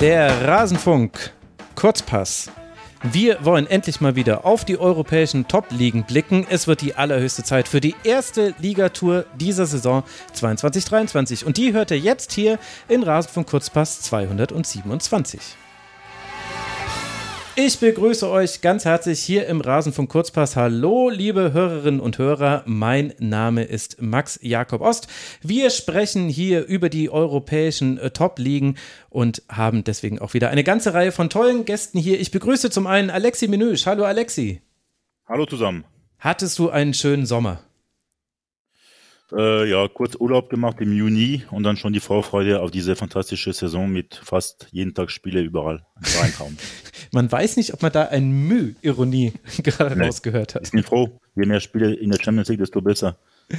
Der Rasenfunk Kurzpass. Wir wollen endlich mal wieder auf die europäischen Top-Ligen blicken. Es wird die allerhöchste Zeit für die erste Ligatour dieser Saison 22-23. Und die hört ihr jetzt hier in Rasenfunk Kurzpass 227. Ich begrüße euch ganz herzlich hier im Rasenfunk Kurzpass. Hallo, liebe Hörerinnen und Hörer. Mein Name ist Max Jakob Ost. Wir sprechen hier über die europäischen äh, Top-Ligen und haben deswegen auch wieder eine ganze Reihe von tollen Gästen hier. Ich begrüße zum einen Alexi Menüsch. Hallo, Alexi. Hallo zusammen. Hattest du einen schönen Sommer? Äh, ja, kurz Urlaub gemacht im Juni und dann schon die Vorfreude auf diese fantastische Saison mit fast jeden Tag Spiele überall. Man weiß nicht, ob man da ein Müh Ironie gerade nee, rausgehört hat. Ich bin froh, je mehr Spiele in der Champions League, desto besser.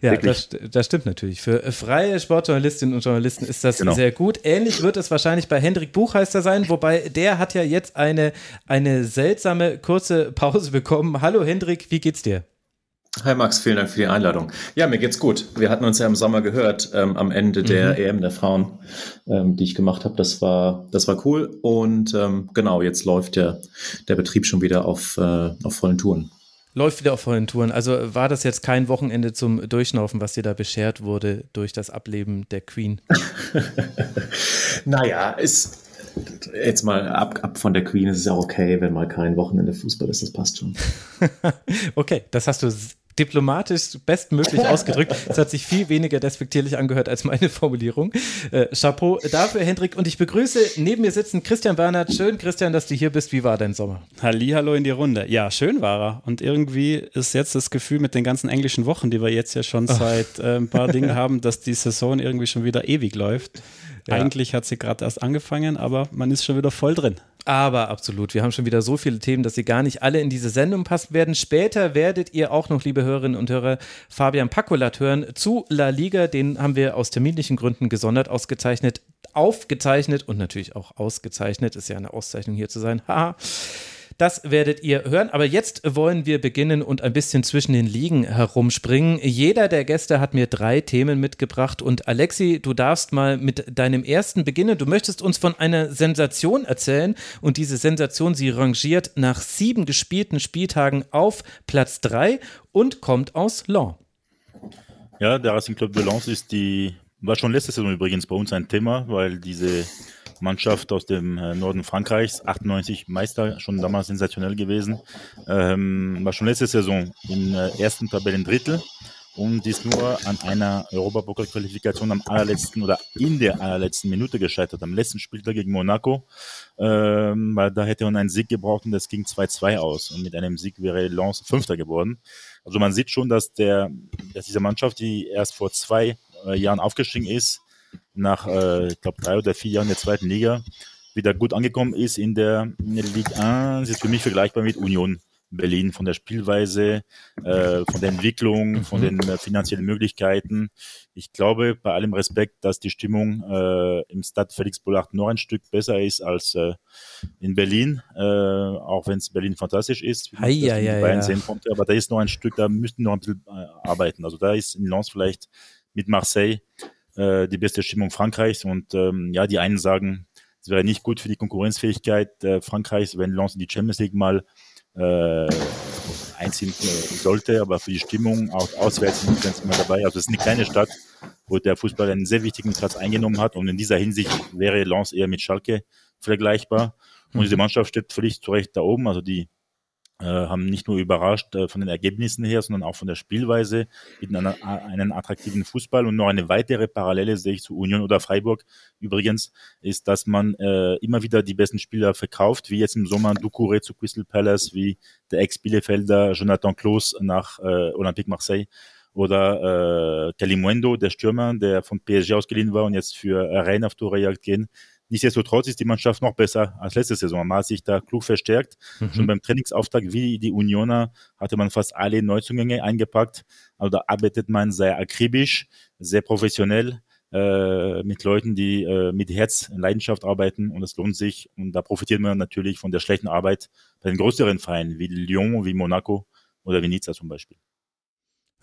Ja, das, das, stimmt natürlich. Für freie Sportjournalistinnen und Journalisten ist das genau. sehr gut. Ähnlich wird es wahrscheinlich bei Hendrik Buchheister sein, wobei der hat ja jetzt eine, eine seltsame kurze Pause bekommen. Hallo Hendrik, wie geht's dir? Hi Max, vielen Dank für die Einladung. Ja, mir geht's gut. Wir hatten uns ja im Sommer gehört, ähm, am Ende der mhm. EM der Frauen, ähm, die ich gemacht habe. Das war, das war cool. Und ähm, genau, jetzt läuft der, der Betrieb schon wieder auf, äh, auf vollen Touren. Läuft wieder auf vollen Touren. Also war das jetzt kein Wochenende zum Durchnaufen, was dir da beschert wurde durch das Ableben der Queen? naja, ist jetzt mal ab, ab von der Queen ist es ja auch okay, wenn mal kein Wochenende Fußball ist, das passt schon. okay, das hast du diplomatisch bestmöglich ausgedrückt. Es hat sich viel weniger despektierlich angehört als meine Formulierung. Äh, Chapeau dafür, Hendrik. Und ich begrüße neben mir sitzen Christian Bernhard. Schön, Christian, dass du hier bist. Wie war dein Sommer? Hallo in die Runde. Ja, schön war er. Und irgendwie ist jetzt das Gefühl mit den ganzen englischen Wochen, die wir jetzt ja schon seit äh, ein paar Dingen haben, dass die Saison irgendwie schon wieder ewig läuft. Ja. Eigentlich hat sie gerade erst angefangen, aber man ist schon wieder voll drin. Aber absolut, wir haben schon wieder so viele Themen, dass sie gar nicht alle in diese Sendung passen werden. Später werdet ihr auch noch, liebe Hörerinnen und Hörer, Fabian Pakolat hören zu La Liga. Den haben wir aus terminlichen Gründen gesondert ausgezeichnet, aufgezeichnet und natürlich auch ausgezeichnet. Ist ja eine Auszeichnung hier zu sein. Haha. Das werdet ihr hören. Aber jetzt wollen wir beginnen und ein bisschen zwischen den Ligen herumspringen. Jeder der Gäste hat mir drei Themen mitgebracht. Und Alexi, du darfst mal mit deinem ersten beginnen. Du möchtest uns von einer Sensation erzählen. Und diese Sensation, sie rangiert nach sieben gespielten Spieltagen auf Platz drei und kommt aus Lens. Ja, der Racing Club de Lens ist die, war schon letzte Saison übrigens bei uns ein Thema, weil diese Mannschaft aus dem äh, Norden Frankreichs, 98 Meister, schon damals sensationell gewesen. Ähm, war schon letzte Saison im äh, ersten Tabellendrittel und ist nur an einer Europapokal-Qualifikation am allerletzten oder in der allerletzten Minute gescheitert, am letzten Spieltag gegen Monaco, ähm, weil da hätte man einen Sieg gebraucht und das ging 2-2 aus und mit einem Sieg wäre Lens Fünfter geworden. Also man sieht schon, dass der, dass diese Mannschaft, die erst vor zwei äh, Jahren aufgestiegen ist, nach, äh, ich glaube, drei oder vier Jahren der zweiten Liga wieder gut angekommen ist in der, in der Ligue 1. Das ist für mich vergleichbar mit Union Berlin von der Spielweise, äh, von der Entwicklung, von den äh, finanziellen Möglichkeiten. Ich glaube, bei allem Respekt, dass die Stimmung äh, im Stade Felix Bollard noch ein Stück besser ist als äh, in Berlin, äh, auch wenn es Berlin fantastisch ist, wie ja, ja, Bayern ja. sehen konnte. Aber da ist noch ein Stück, da müssten noch ein bisschen äh, arbeiten. Also da ist in Lens vielleicht mit Marseille äh, die beste Stimmung Frankreichs. Und ähm, ja, die einen sagen, es wäre nicht gut für die Konkurrenzfähigkeit äh, Frankreichs, wenn Lens in die Champions League mal äh, einziehen äh, sollte, aber für die Stimmung auch auswärts sind ganz immer dabei. Also es ist eine kleine Stadt, wo der Fußball einen sehr wichtigen Platz eingenommen hat und in dieser Hinsicht wäre Lens eher mit Schalke vergleichbar. Und diese Mannschaft steht völlig zu Recht da oben. Also die haben nicht nur überrascht äh, von den Ergebnissen her, sondern auch von der Spielweise, bieten einen, einen attraktiven Fußball. Und noch eine weitere Parallele sehe ich zu Union oder Freiburg übrigens, ist, dass man äh, immer wieder die besten Spieler verkauft, wie jetzt im Sommer Ducouré zu Crystal Palace, wie der Ex-Bielefelder Jonathan Klos nach äh, Olympique Marseille oder äh, Kalimuendo, der Stürmer, der von PSG ausgeliehen war und jetzt für Rennes auf Torejagd gehen. Nichtsdestotrotz ist die Mannschaft noch besser als letzte Saison. Man hat sich da klug verstärkt. Mhm. Schon beim Trainingsauftakt wie die Unioner hatte man fast alle Neuzugänge eingepackt. Also da arbeitet man sehr akribisch, sehr professionell äh, mit Leuten, die äh, mit Herz und Leidenschaft arbeiten und es lohnt sich. Und da profitiert man natürlich von der schlechten Arbeit bei den größeren Vereinen wie Lyon, wie Monaco oder wie Nizza zum Beispiel.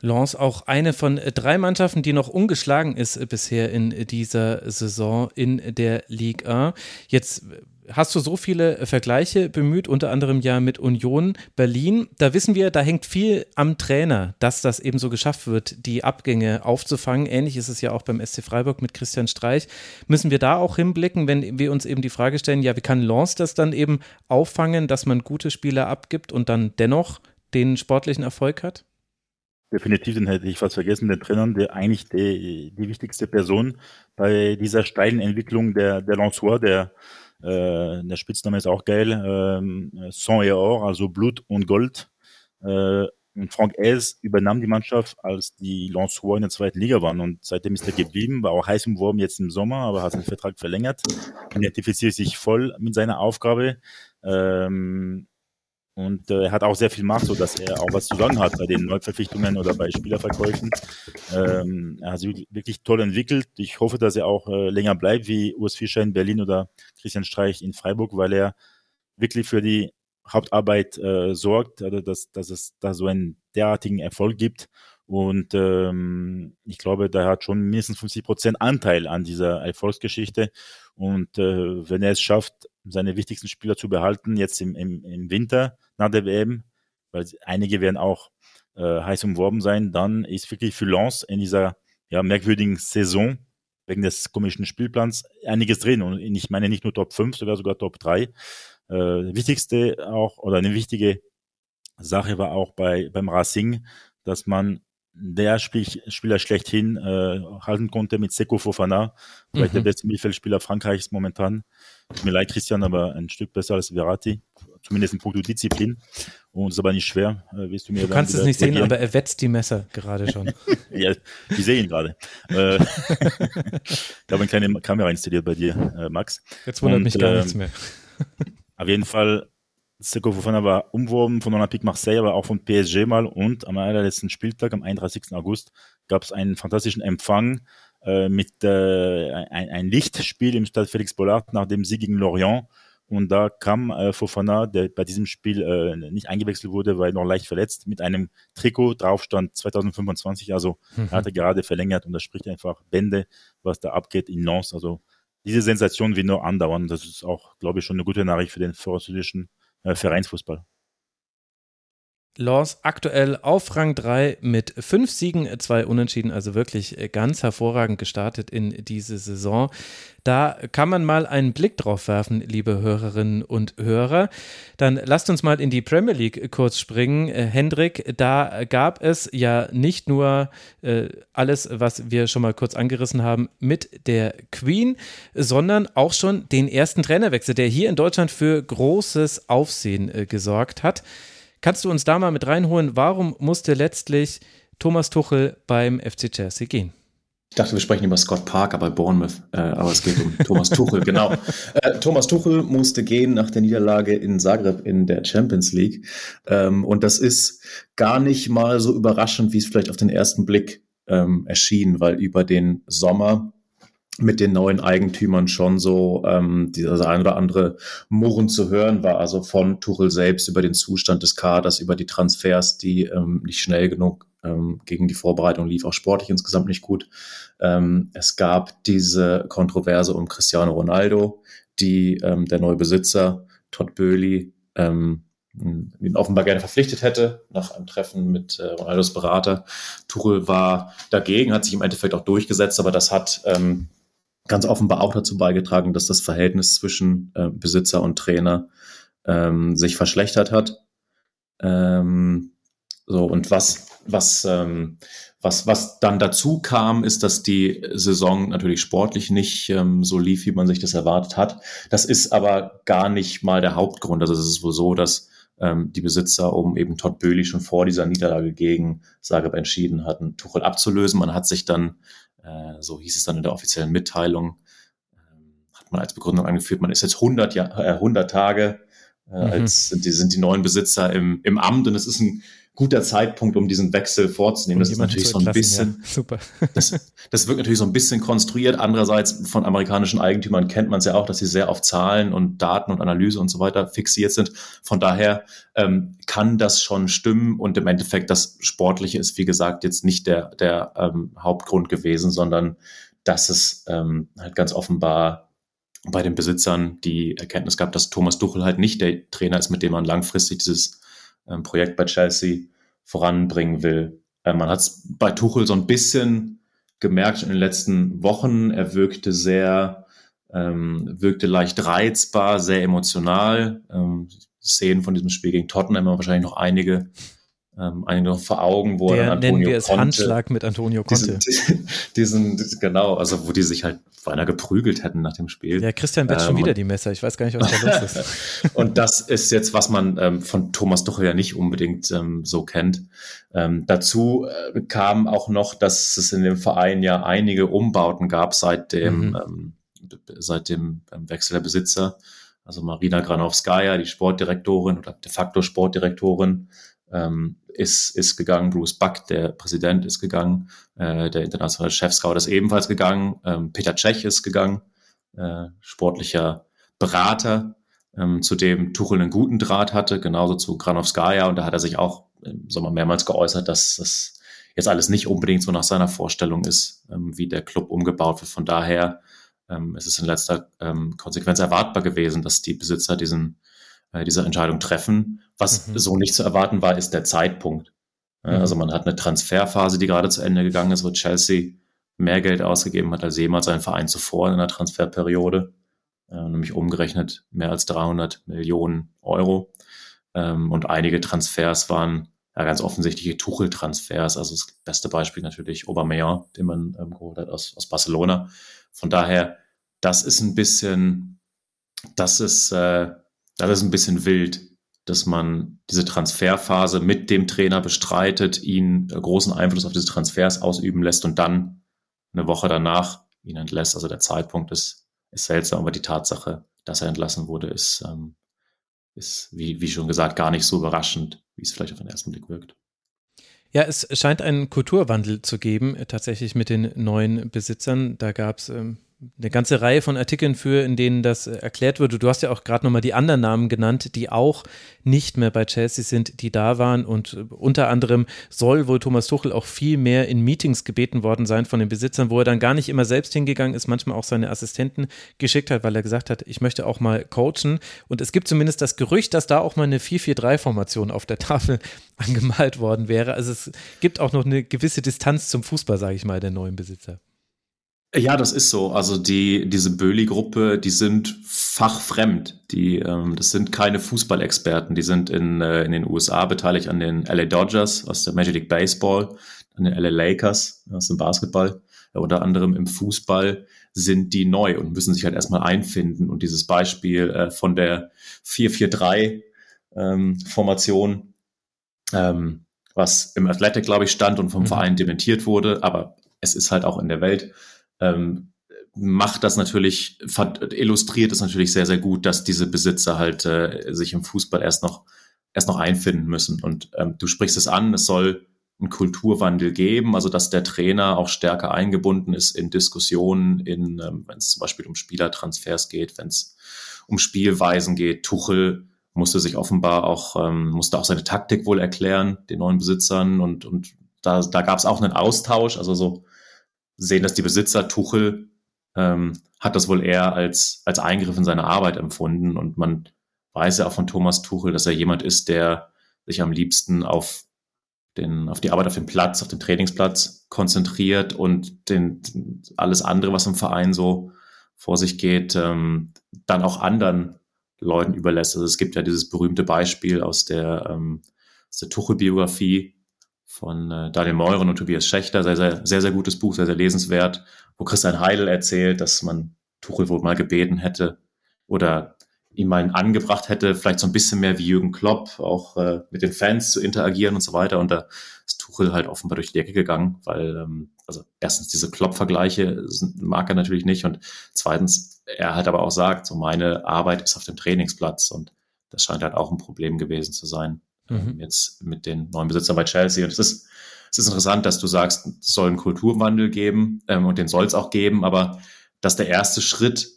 Lens auch eine von drei Mannschaften, die noch ungeschlagen ist bisher in dieser Saison in der Liga. Jetzt hast du so viele Vergleiche bemüht, unter anderem ja mit Union Berlin. Da wissen wir, da hängt viel am Trainer, dass das eben so geschafft wird, die Abgänge aufzufangen. Ähnlich ist es ja auch beim SC Freiburg mit Christian Streich. Müssen wir da auch hinblicken, wenn wir uns eben die Frage stellen, ja, wie kann Lens das dann eben auffangen, dass man gute Spieler abgibt und dann dennoch den sportlichen Erfolg hat? Definitiv, den hätte ich fast vergessen, den Trainer, der eigentlich die, die wichtigste Person bei dieser steilen Entwicklung der, der Lançois, der, äh, der Spitzname ist auch geil, äh, Sang et Or, also Blut und Gold. Äh, und Frank Hez übernahm die Mannschaft, als die Lançois in der zweiten Liga waren. Und seitdem ist er geblieben, war auch heiß umworben jetzt im Sommer, aber hat seinen Vertrag verlängert, identifiziert sich voll mit seiner Aufgabe. Ähm, und äh, er hat auch sehr viel Macht, so dass er auch was zu sagen hat bei den Neuverpflichtungen oder bei Spielerverkäufen. Ähm, er hat sich wirklich toll entwickelt. Ich hoffe, dass er auch äh, länger bleibt, wie Urs Fischer in Berlin oder Christian Streich in Freiburg, weil er wirklich für die Hauptarbeit äh, sorgt, also dass, dass es da so einen derartigen Erfolg gibt. Und ähm, ich glaube, da hat schon mindestens 50 Prozent Anteil an dieser Erfolgsgeschichte. Und äh, wenn er es schafft, seine wichtigsten Spieler zu behalten, jetzt im, im, im Winter nach der WM, weil einige werden auch äh, heiß umworben sein, dann ist wirklich für Lens in dieser ja, merkwürdigen Saison wegen des komischen Spielplans einiges drin. Und ich meine nicht nur Top 5, sogar sogar Top 3. Äh, wichtigste auch, oder eine wichtige Sache war auch bei, beim Racing, dass man der Spiel, Spieler schlechthin äh, halten konnte mit Seko Fofana, vielleicht mhm. der beste Mittelfeldspieler Frankreichs momentan. Tut mir leid, Christian, aber ein Stück besser als Verratti, zumindest in puncto Disziplin. Und es ist aber nicht schwer. Äh, willst du mir du kannst es nicht sehen, aber er wetzt die Messer gerade schon. ja, ich sehe ihn gerade. äh, ich habe eine kleine Kamera installiert bei dir, äh, Max. Jetzt wundert Und, mich gar nichts ähm, mehr. auf jeden Fall Seko Fofana war umworben von Olympique Marseille, aber auch von PSG mal. Und am allerletzten Spieltag, am 31. August, gab es einen fantastischen Empfang äh, mit äh, ein, ein, Lichtspiel im Stade Félix Bollard nach dem Sieg gegen Lorient. Und da kam äh, Fofana, der bei diesem Spiel äh, nicht eingewechselt wurde, weil noch leicht verletzt, mit einem Trikot drauf stand 2025. Also mhm. er hatte gerade verlängert und das spricht einfach Bände, was da abgeht in Lens. Also diese Sensation wird nur andauern. Das ist auch, glaube ich, schon eine gute Nachricht für den französischen Vereinsfußball. Lens aktuell auf Rang 3 mit fünf Siegen, zwei Unentschieden, also wirklich ganz hervorragend gestartet in diese Saison. Da kann man mal einen Blick drauf werfen, liebe Hörerinnen und Hörer. Dann lasst uns mal in die Premier League kurz springen. Äh, Hendrik, da gab es ja nicht nur äh, alles, was wir schon mal kurz angerissen haben mit der Queen, sondern auch schon den ersten Trainerwechsel, der hier in Deutschland für großes Aufsehen äh, gesorgt hat. Kannst du uns da mal mit reinholen? Warum musste letztlich Thomas Tuchel beim FC Chelsea gehen? Ich dachte, wir sprechen über Scott Parker bei Bournemouth, äh, aber es geht um Thomas Tuchel, genau. Äh, Thomas Tuchel musste gehen nach der Niederlage in Zagreb in der Champions League. Ähm, und das ist gar nicht mal so überraschend, wie es vielleicht auf den ersten Blick ähm, erschien, weil über den Sommer mit den neuen Eigentümern schon so ähm, dieses ein oder andere Murren zu hören war, also von Tuchel selbst über den Zustand des Kaders, über die Transfers, die ähm, nicht schnell genug ähm, gegen die Vorbereitung lief, auch sportlich insgesamt nicht gut. Ähm, es gab diese Kontroverse um Cristiano Ronaldo, die ähm, der neue Besitzer Todd Böhli ähm, ihn offenbar gerne verpflichtet hätte, nach einem Treffen mit äh, Ronaldos Berater. Tuchel war dagegen, hat sich im Endeffekt auch durchgesetzt, aber das hat ähm, ganz offenbar auch dazu beigetragen, dass das Verhältnis zwischen äh, Besitzer und Trainer ähm, sich verschlechtert hat. Ähm, so, und was, was, ähm, was, was dann dazu kam, ist, dass die Saison natürlich sportlich nicht ähm, so lief, wie man sich das erwartet hat. Das ist aber gar nicht mal der Hauptgrund. Also es ist wohl so, dass ähm, die Besitzer um eben Todd Böhli schon vor dieser Niederlage gegen Zagreb entschieden hatten, Tuchel abzulösen. Man hat sich dann äh, so hieß es dann in der offiziellen Mitteilung, ähm, hat man als Begründung angeführt, man ist jetzt 100, Jahr, äh, 100 Tage, äh, mhm. als sind die, sind die neuen Besitzer im, im Amt und es ist ein guter Zeitpunkt, um diesen Wechsel vorzunehmen. Um das ist natürlich so ein bisschen, ja. super. das, das wirkt natürlich so ein bisschen konstruiert. Andererseits von amerikanischen Eigentümern kennt man es ja auch, dass sie sehr auf Zahlen und Daten und Analyse und so weiter fixiert sind. Von daher ähm, kann das schon stimmen und im Endeffekt das Sportliche ist, wie gesagt, jetzt nicht der, der ähm, Hauptgrund gewesen, sondern dass es ähm, halt ganz offenbar bei den Besitzern die Erkenntnis gab, dass Thomas Duchel halt nicht der Trainer ist, mit dem man langfristig dieses ähm, Projekt bei Chelsea voranbringen will. Äh, man hat es bei Tuchel so ein bisschen gemerkt in den letzten Wochen. Er wirkte sehr, ähm, wirkte leicht reizbar, sehr emotional. Ähm, Szenen von diesem Spiel gegen Tottenham haben wahrscheinlich noch einige ähm, einige noch vor Augen, wo Der, dann Antonio nennen wir es Conte, Handschlag mit Antonio Conte. Diesen, diesen, diesen, genau, also wo die sich halt beinahe geprügelt hätten nach dem Spiel. Ja, Christian betzt ähm, schon wieder die Messer. Ich weiß gar nicht, was da los ist. und das ist jetzt, was man ähm, von Thomas Tuchel ja nicht unbedingt ähm, so kennt. Ähm, dazu äh, kam auch noch, dass es in dem Verein ja einige Umbauten gab seit dem, mhm. ähm, seit dem ähm, Wechsel der Besitzer. Also Marina Granowskaja, die Sportdirektorin oder de facto Sportdirektorin, ähm, ist, ist gegangen, Bruce Buck, der Präsident, ist gegangen, äh, der internationale Chefscout ist ebenfalls gegangen, ähm, Peter Tschech ist gegangen, äh, sportlicher Berater, ähm, zu dem Tuchel einen guten Draht hatte, genauso zu Granovskaya und da hat er sich auch im Sommer mehrmals geäußert, dass das jetzt alles nicht unbedingt so nach seiner Vorstellung ist, ähm, wie der Club umgebaut wird. Von daher ähm, ist es in letzter ähm, Konsequenz erwartbar gewesen, dass die Besitzer diesen äh, diese Entscheidung treffen. Was mhm. so nicht zu erwarten war, ist der Zeitpunkt. Mhm. Also man hat eine Transferphase, die gerade zu Ende gegangen ist, wo Chelsea mehr Geld ausgegeben hat als jemals ein Verein zuvor in der Transferperiode, äh, nämlich umgerechnet mehr als 300 Millionen Euro. Ähm, und einige Transfers waren ja, ganz offensichtliche Tuchel-Transfers. Also das beste Beispiel natürlich Aubameyang, den man ähm, geholt hat aus, aus Barcelona. Von daher, das ist ein bisschen, das ist äh, das ist ein bisschen wild, dass man diese Transferphase mit dem Trainer bestreitet, ihn großen Einfluss auf diese Transfers ausüben lässt und dann eine Woche danach ihn entlässt. Also der Zeitpunkt ist, ist seltsam, aber die Tatsache, dass er entlassen wurde, ist, ähm, ist wie, wie schon gesagt, gar nicht so überraschend, wie es vielleicht auf den ersten Blick wirkt. Ja, es scheint einen Kulturwandel zu geben, äh, tatsächlich mit den neuen Besitzern. Da gab es ähm, eine ganze Reihe von Artikeln für, in denen das äh, erklärt wurde. Du hast ja auch gerade nochmal die anderen Namen genannt, die auch nicht mehr bei Chelsea sind, die da waren. Und äh, unter anderem soll wohl Thomas Tuchel auch viel mehr in Meetings gebeten worden sein von den Besitzern, wo er dann gar nicht immer selbst hingegangen ist, manchmal auch seine Assistenten geschickt hat, weil er gesagt hat, ich möchte auch mal coachen. Und es gibt zumindest das Gerücht, dass da auch mal eine 4-4-3-Formation auf der Tafel angemalt worden wäre. Also es gibt auch noch eine gewisse Distanz zum Fußball, sage ich mal, der neuen Besitzer. Ja, das ist so. Also die, diese Böhli-Gruppe, die sind fachfremd. Die, ähm, das sind keine Fußballexperten. Die sind in, äh, in den USA beteiligt an den LA Dodgers aus der Major League Baseball, an den LA Lakers aus dem Basketball. Ja, unter anderem im Fußball sind die neu und müssen sich halt erstmal einfinden. Und dieses Beispiel äh, von der 4-4-3-Formation, ähm, ähm, was im Athletic, glaube ich, stand und vom mhm. Verein dementiert wurde, aber es ist halt auch in der Welt ähm, macht das natürlich, illustriert es natürlich sehr, sehr gut, dass diese Besitzer halt äh, sich im Fußball erst noch, erst noch einfinden müssen. Und ähm, du sprichst es an, es soll einen Kulturwandel geben, also dass der Trainer auch stärker eingebunden ist in Diskussionen, in, ähm, wenn es zum Beispiel um Spielertransfers geht, wenn es um Spielweisen geht. Tuchel musste sich offenbar auch, ähm, musste auch seine Taktik wohl erklären, den neuen Besitzern und, und da, da gab es auch einen Austausch, also so sehen das die Besitzer. Tuchel ähm, hat das wohl eher als, als Eingriff in seine Arbeit empfunden. Und man weiß ja auch von Thomas Tuchel, dass er jemand ist, der sich am liebsten auf den, auf die Arbeit auf dem Platz, auf dem Trainingsplatz konzentriert und den, alles andere, was im Verein so vor sich geht, ähm, dann auch anderen Leuten überlässt. Also es gibt ja dieses berühmte Beispiel aus der, ähm, aus der Tuchel-Biografie, von äh, Daniel Meuren und Tobias Schächter. Sehr, sehr, sehr, sehr gutes Buch, sehr, sehr lesenswert, wo Christian Heidel erzählt, dass man Tuchel wohl mal gebeten hätte oder ihm mal angebracht hätte, vielleicht so ein bisschen mehr wie Jürgen Klopp, auch äh, mit den Fans zu interagieren und so weiter. Und da ist Tuchel halt offenbar durch die Decke gegangen, weil, ähm, also erstens diese Klopp-Vergleiche mag er natürlich nicht und zweitens, er hat aber auch sagt, so meine Arbeit ist auf dem Trainingsplatz und das scheint halt auch ein Problem gewesen zu sein mhm. jetzt mit den neuen Besitzern bei Chelsea. Und es ist, es ist interessant, dass du sagst, es soll einen Kulturwandel geben ähm, und den soll es auch geben, aber dass der erste Schritt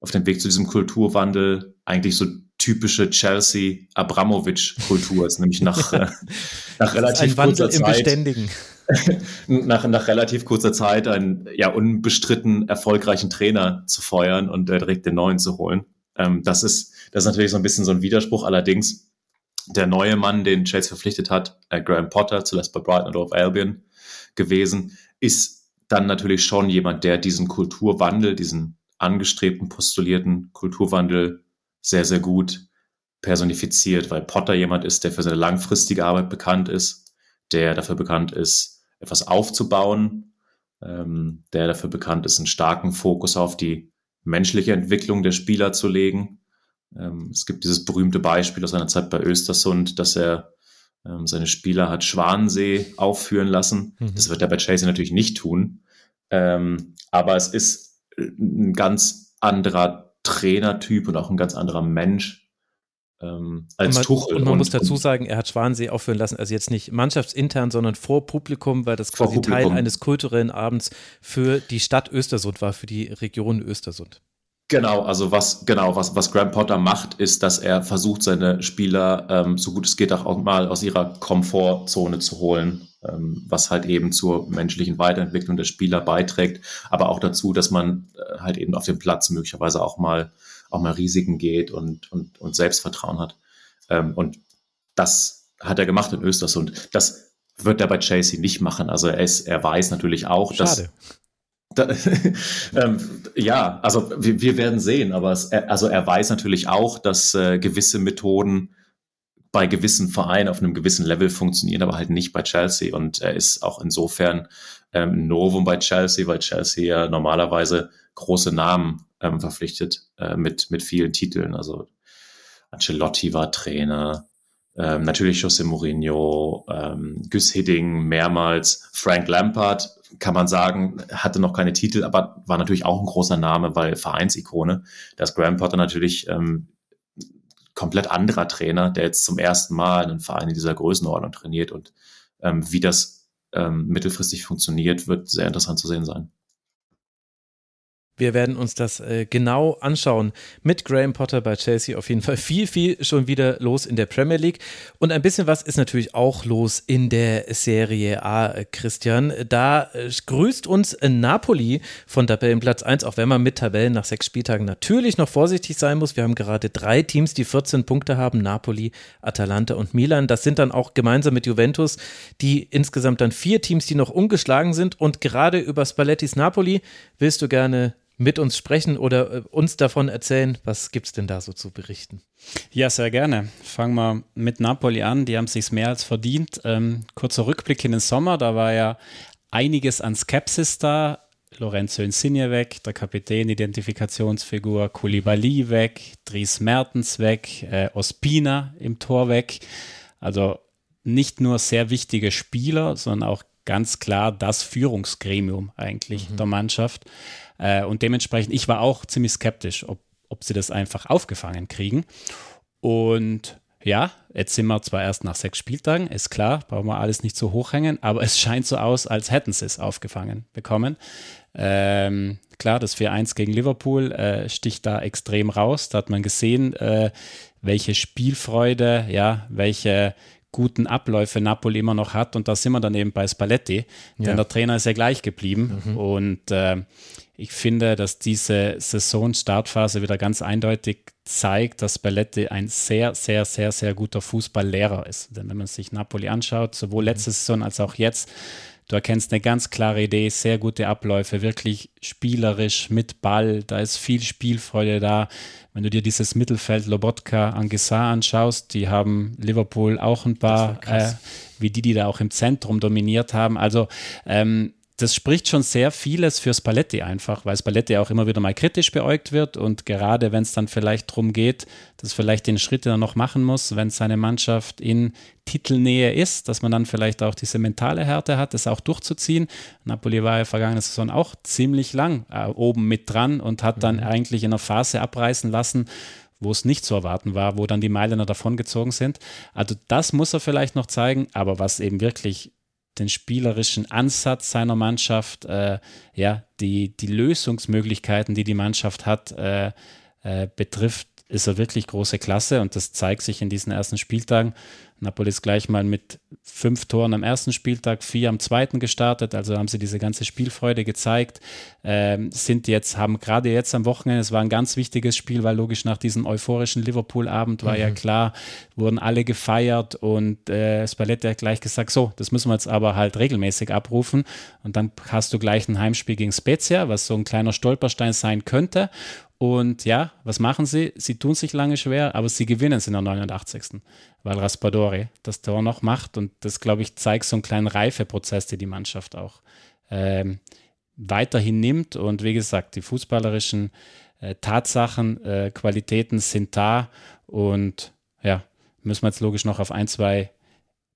auf dem Weg zu diesem Kulturwandel eigentlich so typische Chelsea Abramovic-Kultur ist, nämlich nach, äh, nach relativ kurzer Zeit. nach, nach relativ kurzer Zeit einen ja unbestritten erfolgreichen Trainer zu feuern und äh, direkt den neuen zu holen. Ähm, das ist das ist natürlich so ein bisschen so ein Widerspruch. Allerdings der neue Mann, den Chelsea verpflichtet hat, äh, Graham Potter, zuletzt bei Brighton und of Albion gewesen, ist dann natürlich schon jemand, der diesen Kulturwandel, diesen angestrebten, postulierten Kulturwandel sehr, sehr gut personifiziert, weil Potter jemand ist, der für seine langfristige Arbeit bekannt ist, der dafür bekannt ist, etwas aufzubauen, ähm, der dafür bekannt ist, einen starken Fokus auf die menschliche Entwicklung der Spieler zu legen. Ähm, es gibt dieses berühmte Beispiel aus seiner Zeit bei Östersund, dass er ähm, seine Spieler hat Schwanensee aufführen lassen. Mhm. Das wird er bei Chelsea natürlich nicht tun. Ähm, aber es ist ein ganz anderer Trainertyp und auch ein ganz anderer Mensch ähm, als und man, Tuchel. Und man und, muss dazu sagen, er hat Schwanensee aufführen lassen, also jetzt nicht mannschaftsintern, sondern vor Publikum, weil das quasi Teil eines kulturellen Abends für die Stadt Östersund war, für die Region Östersund. Genau, also was genau was was Graham Potter macht, ist, dass er versucht, seine Spieler ähm, so gut es geht auch mal aus ihrer Komfortzone zu holen, ähm, was halt eben zur menschlichen Weiterentwicklung der Spieler beiträgt, aber auch dazu, dass man äh, halt eben auf dem Platz möglicherweise auch mal auch mal Risiken geht und und, und Selbstvertrauen hat. Ähm, und das hat er gemacht in Östersund. Das wird er bei Chelsea nicht machen. Also er, ist, er weiß natürlich auch, Schade. dass da, ähm, ja, also wir, wir, werden sehen, aber es, also er weiß natürlich auch, dass äh, gewisse Methoden bei gewissen Vereinen auf einem gewissen Level funktionieren, aber halt nicht bei Chelsea. Und er ist auch insofern ähm, Novum bei Chelsea, weil Chelsea ja normalerweise große Namen ähm, verpflichtet äh, mit, mit vielen Titeln. Also Ancelotti war Trainer, ähm, natürlich José Mourinho, ähm, Gus Hidding mehrmals, Frank Lampard kann man sagen, hatte noch keine Titel, aber war natürlich auch ein großer Name, weil Vereinsikone. Das Graham Potter natürlich ähm, komplett anderer Trainer, der jetzt zum ersten Mal einen Verein in dieser Größenordnung trainiert und ähm, wie das ähm, mittelfristig funktioniert, wird sehr interessant zu sehen sein. Wir werden uns das äh, genau anschauen. Mit Graham Potter bei Chelsea auf jeden Fall viel, viel schon wieder los in der Premier League. Und ein bisschen was ist natürlich auch los in der Serie A, Christian. Da äh, grüßt uns Napoli von Tabellenplatz 1, auch wenn man mit Tabellen nach sechs Spieltagen natürlich noch vorsichtig sein muss. Wir haben gerade drei Teams, die 14 Punkte haben: Napoli, Atalanta und Milan. Das sind dann auch gemeinsam mit Juventus die insgesamt dann vier Teams, die noch ungeschlagen sind. Und gerade über Spallettis Napoli willst du gerne mit uns sprechen oder äh, uns davon erzählen. Was gibt es denn da so zu berichten? Ja, sehr gerne. Fangen wir mit Napoli an. Die haben es sich mehr als verdient. Ähm, kurzer Rückblick in den Sommer. Da war ja einiges an Skepsis da. Lorenzo Insigne weg, der Kapitän, Identifikationsfigur, Koulibaly weg, Dries Mertens weg, äh, Ospina im Tor weg. Also nicht nur sehr wichtige Spieler, sondern auch ganz klar das Führungsgremium eigentlich mhm. der Mannschaft. Äh, und dementsprechend, ich war auch ziemlich skeptisch, ob, ob sie das einfach aufgefangen kriegen. Und ja, jetzt sind wir zwar erst nach sechs Spieltagen, ist klar, brauchen wir alles nicht so hochhängen, aber es scheint so aus, als hätten sie es aufgefangen bekommen. Ähm, klar, das 4-1 gegen Liverpool äh, sticht da extrem raus. Da hat man gesehen, äh, welche Spielfreude, ja, welche guten Abläufe Napoli immer noch hat. Und da sind wir dann eben bei Spalletti, ja. denn der Trainer ist ja gleich geblieben. Mhm. Und äh, ich finde, dass diese Saisonstartphase wieder ganz eindeutig zeigt, dass Spalletti ein sehr, sehr, sehr, sehr guter Fußballlehrer ist. Denn wenn man sich Napoli anschaut, sowohl letzte mhm. Saison als auch jetzt, du erkennst eine ganz klare Idee, sehr gute Abläufe, wirklich spielerisch mit Ball, da ist viel Spielfreude da. Wenn du dir dieses Mittelfeld Lobotka, Angesa anschaust, die haben Liverpool auch ein paar, äh, wie die, die da auch im Zentrum dominiert haben. Also ähm, das spricht schon sehr vieles für Spalletti einfach, weil Spalletti auch immer wieder mal kritisch beäugt wird und gerade wenn es dann vielleicht darum geht, dass vielleicht den Schritt, den er noch machen muss, wenn seine Mannschaft in Titelnähe ist, dass man dann vielleicht auch diese mentale Härte hat, das auch durchzuziehen. Napoli war ja vergangene Saison auch ziemlich lang äh, oben mit dran und hat dann mhm. eigentlich in einer Phase abreißen lassen, wo es nicht zu erwarten war, wo dann die Mailänder davongezogen sind. Also das muss er vielleicht noch zeigen, aber was eben wirklich den spielerischen Ansatz seiner Mannschaft, äh, ja, die, die Lösungsmöglichkeiten, die die Mannschaft hat, äh, äh, betrifft, ist er wirklich große Klasse und das zeigt sich in diesen ersten Spieltagen. Napoli ist gleich mal mit fünf Toren am ersten Spieltag, vier am zweiten gestartet, also haben sie diese ganze Spielfreude gezeigt. Ähm, sind jetzt, haben gerade jetzt am Wochenende, es war ein ganz wichtiges Spiel, weil logisch nach diesem euphorischen Liverpool-Abend war mhm. ja klar, wurden alle gefeiert und äh, Spalletti hat gleich gesagt, so, das müssen wir jetzt aber halt regelmäßig abrufen und dann hast du gleich ein Heimspiel gegen Spezia, was so ein kleiner Stolperstein sein könnte und ja, was machen sie? Sie tun sich lange schwer, aber sie gewinnen es in der 89. Weil Raspadori das Tor noch macht und das, glaube ich, zeigt so einen kleinen Reifeprozess, den die Mannschaft auch ähm, weiterhin nimmt. Und wie gesagt, die fußballerischen äh, Tatsachen, äh, Qualitäten sind da und ja, müssen wir jetzt logisch noch auf ein, zwei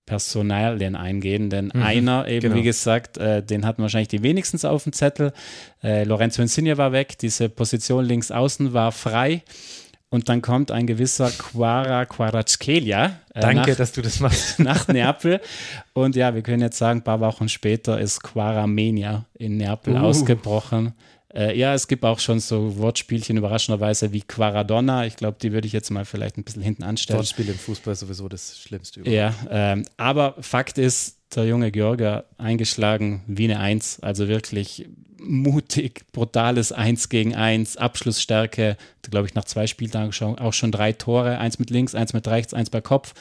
Personalien eingehen, denn mhm, einer eben, genau. wie gesagt, äh, den hatten wahrscheinlich die wenigstens auf dem Zettel. Äh, Lorenzo Insigne war weg, diese Position links außen war frei. Und dann kommt ein gewisser Quara Quaracchelia. Äh, Danke, nach, dass du das machst. Nach Neapel. Und ja, wir können jetzt sagen, ein paar Wochen später ist Quaramania in Neapel uh. ausgebrochen. Äh, ja, es gibt auch schon so Wortspielchen überraschenderweise wie Quaradonna. Ich glaube, die würde ich jetzt mal vielleicht ein bisschen hinten anstellen. Wortspiel im Fußball ist sowieso das Schlimmste überhaupt. Ja, ähm, aber Fakt ist, der junge Georger eingeschlagen wie eine Eins. Also wirklich mutig, brutales Eins gegen Eins, Abschlussstärke, glaube ich, nach zwei Spieltagen schon, auch schon drei Tore, eins mit links, eins mit rechts, eins bei Kopf.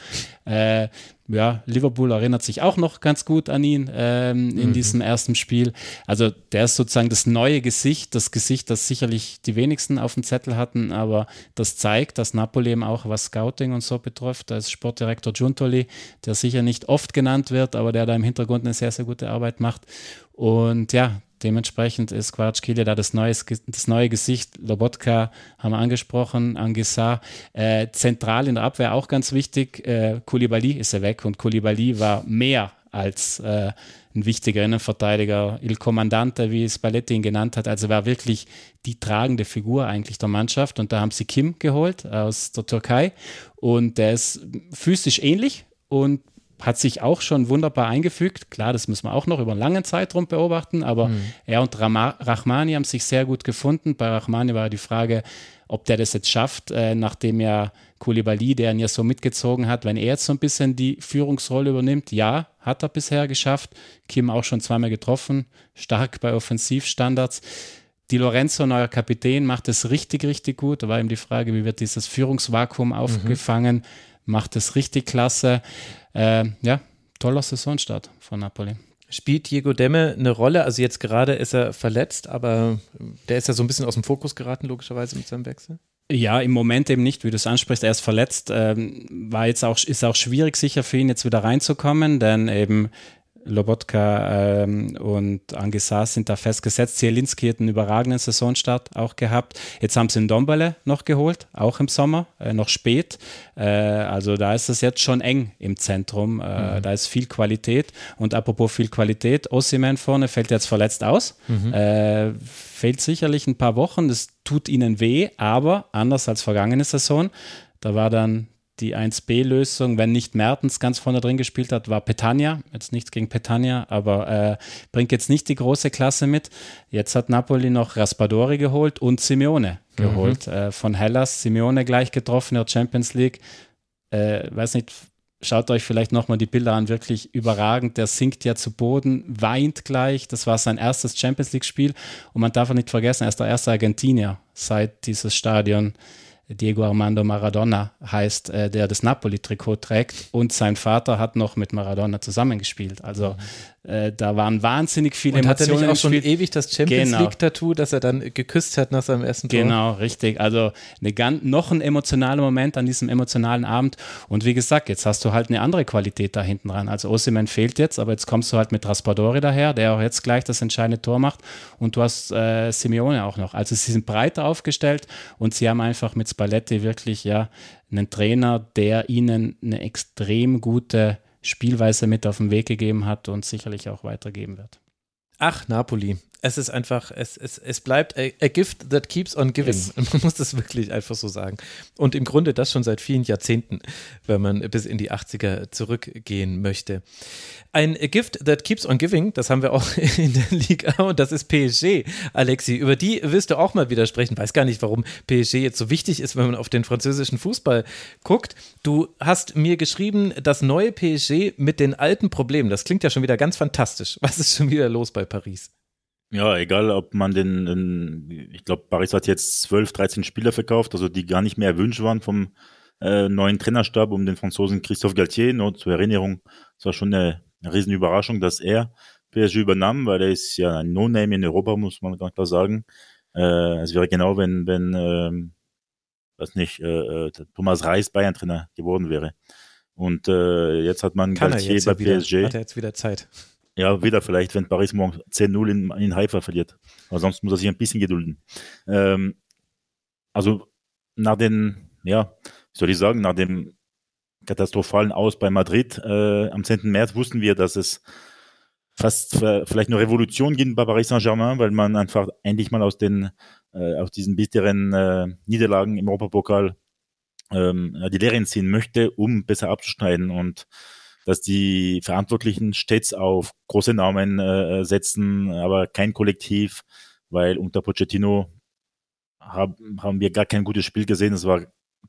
Äh, ja, Liverpool erinnert sich auch noch ganz gut an ihn ähm, in mhm. diesem ersten Spiel. Also der ist sozusagen das neue Gesicht, das Gesicht, das sicherlich die wenigsten auf dem Zettel hatten, aber das zeigt, dass Napoli eben auch was Scouting und so betrifft. Da ist Sportdirektor Giuntoli, der sicher nicht oft genannt wird, aber der da im Hintergrund eine sehr, sehr gute Arbeit macht. Und ja, Dementsprechend ist Quaratschkili da das, neues, das neue Gesicht. Lobotka haben wir angesprochen, Angisa. Äh, zentral in der Abwehr auch ganz wichtig. Äh, Koulibaly ist er weg und Koulibaly war mehr als äh, ein wichtiger Innenverteidiger. Il Comandante, wie Spalletti ihn genannt hat. Also war wirklich die tragende Figur eigentlich der Mannschaft. Und da haben sie Kim geholt aus der Türkei. Und der ist physisch ähnlich und hat sich auch schon wunderbar eingefügt. Klar, das müssen wir auch noch über einen langen Zeitraum beobachten, aber mhm. er und Rama Rahmani haben sich sehr gut gefunden. Bei Rahmani war die Frage, ob der das jetzt schafft, äh, nachdem ja Koulibaly, der ihn ja so mitgezogen hat, wenn er jetzt so ein bisschen die Führungsrolle übernimmt. Ja, hat er bisher geschafft. Kim auch schon zweimal getroffen, stark bei Offensivstandards. Die Lorenzo, neuer Kapitän, macht es richtig, richtig gut. Da war eben die Frage, wie wird dieses Führungsvakuum mhm. aufgefangen? Mhm. Macht es richtig klasse äh, ja, toller Saisonstart von Napoli. Spielt Diego Demme eine Rolle? Also jetzt gerade ist er verletzt, aber der ist ja so ein bisschen aus dem Fokus geraten, logischerweise mit seinem Wechsel. Ja, im Moment eben nicht, wie du es ansprichst. Er ist verletzt. Ähm, war jetzt auch, ist auch schwierig sicher für ihn jetzt wieder reinzukommen, denn eben Lobotka ähm, und Angesar sind da festgesetzt. Zielinski hat einen überragenden Saisonstart auch gehabt. Jetzt haben sie einen Dombele noch geholt, auch im Sommer, äh, noch spät. Äh, also da ist es jetzt schon eng im Zentrum. Äh, mhm. Da ist viel Qualität. Und apropos viel Qualität, Ossiman vorne fällt jetzt verletzt aus. Mhm. Äh, fehlt sicherlich ein paar Wochen. Das tut ihnen weh, aber anders als vergangene Saison. Da war dann die 1B-Lösung, wenn nicht Mertens ganz vorne drin gespielt hat, war Petania. Jetzt nichts gegen Petania, aber äh, bringt jetzt nicht die große Klasse mit. Jetzt hat Napoli noch Raspadori geholt und Simeone geholt. Mhm. Äh, von Hellas, Simeone gleich getroffen in der Champions League. Äh, weiß nicht, schaut euch vielleicht nochmal die Bilder an, wirklich überragend. Der sinkt ja zu Boden, weint gleich. Das war sein erstes Champions League-Spiel. Und man darf auch nicht vergessen, er ist der erste Argentinier seit dieses Stadion Diego Armando Maradona heißt, äh, der das Napoli-Trikot trägt und sein Vater hat noch mit Maradona zusammengespielt. Also äh, da waren wahnsinnig viele und Emotionen. Hat er nicht auch schon ewig das Champions genau. League-Tattoo, das er dann geküsst hat nach seinem ersten Tor? Genau, richtig. Also eine ganz, noch ein emotionaler Moment an diesem emotionalen Abend. Und wie gesagt, jetzt hast du halt eine andere Qualität da hinten dran. Also Osimhen fehlt jetzt, aber jetzt kommst du halt mit Raspadori daher, der auch jetzt gleich das entscheidende Tor macht. Und du hast äh, Simeone auch noch. Also sie sind breiter aufgestellt und sie haben einfach mit Spalletti wirklich ja einen Trainer, der ihnen eine extrem gute Spielweise mit auf den Weg gegeben hat und sicherlich auch weitergeben wird. Ach, Napoli. Es ist einfach, es, es, es bleibt a, a gift that keeps on giving. Yes. Man muss das wirklich einfach so sagen. Und im Grunde das schon seit vielen Jahrzehnten, wenn man bis in die 80er zurückgehen möchte. Ein Gift that keeps on giving, das haben wir auch in der Liga und das ist PSG, Alexi. Über die wirst du auch mal wieder sprechen. Weiß gar nicht, warum PSG jetzt so wichtig ist, wenn man auf den französischen Fußball guckt. Du hast mir geschrieben, das neue PSG mit den alten Problemen. Das klingt ja schon wieder ganz fantastisch. Was ist schon wieder los bei Paris? Ja, egal, ob man den, den ich glaube, Paris hat jetzt 12, 13 Spieler verkauft, also die gar nicht mehr erwünscht waren vom äh, neuen Trainerstab um den Franzosen Christophe Galtier. Nur zur Erinnerung, es war schon eine, eine riesen Überraschung, dass er PSG übernahm, weil er ist ja ein No-Name in Europa, muss man ganz klar sagen. Äh, es wäre genau, wenn, wenn ähm, was nicht, äh, äh Thomas Reis Bayern-Trainer geworden wäre. Und äh, jetzt hat man Kann Galtier bei ja PSG. Hat er jetzt wieder Zeit. Ja, wieder vielleicht, wenn Paris morgen 10-0 in, in Haifa verliert. Aber sonst muss er sich ein bisschen gedulden. Ähm, also nach den, ja, wie soll ich sagen, nach dem katastrophalen Aus bei Madrid äh, am 10. März wussten wir, dass es fast vielleicht eine Revolution bei Paris Saint-Germain, weil man einfach endlich mal aus den äh, aus diesen bitteren äh, Niederlagen im Europapokal ähm, die Lehren ziehen möchte, um besser abzuschneiden und dass die Verantwortlichen stets auf große Namen äh, setzen, aber kein Kollektiv, weil unter Pochettino hab, haben wir gar kein gutes Spiel gesehen. Es war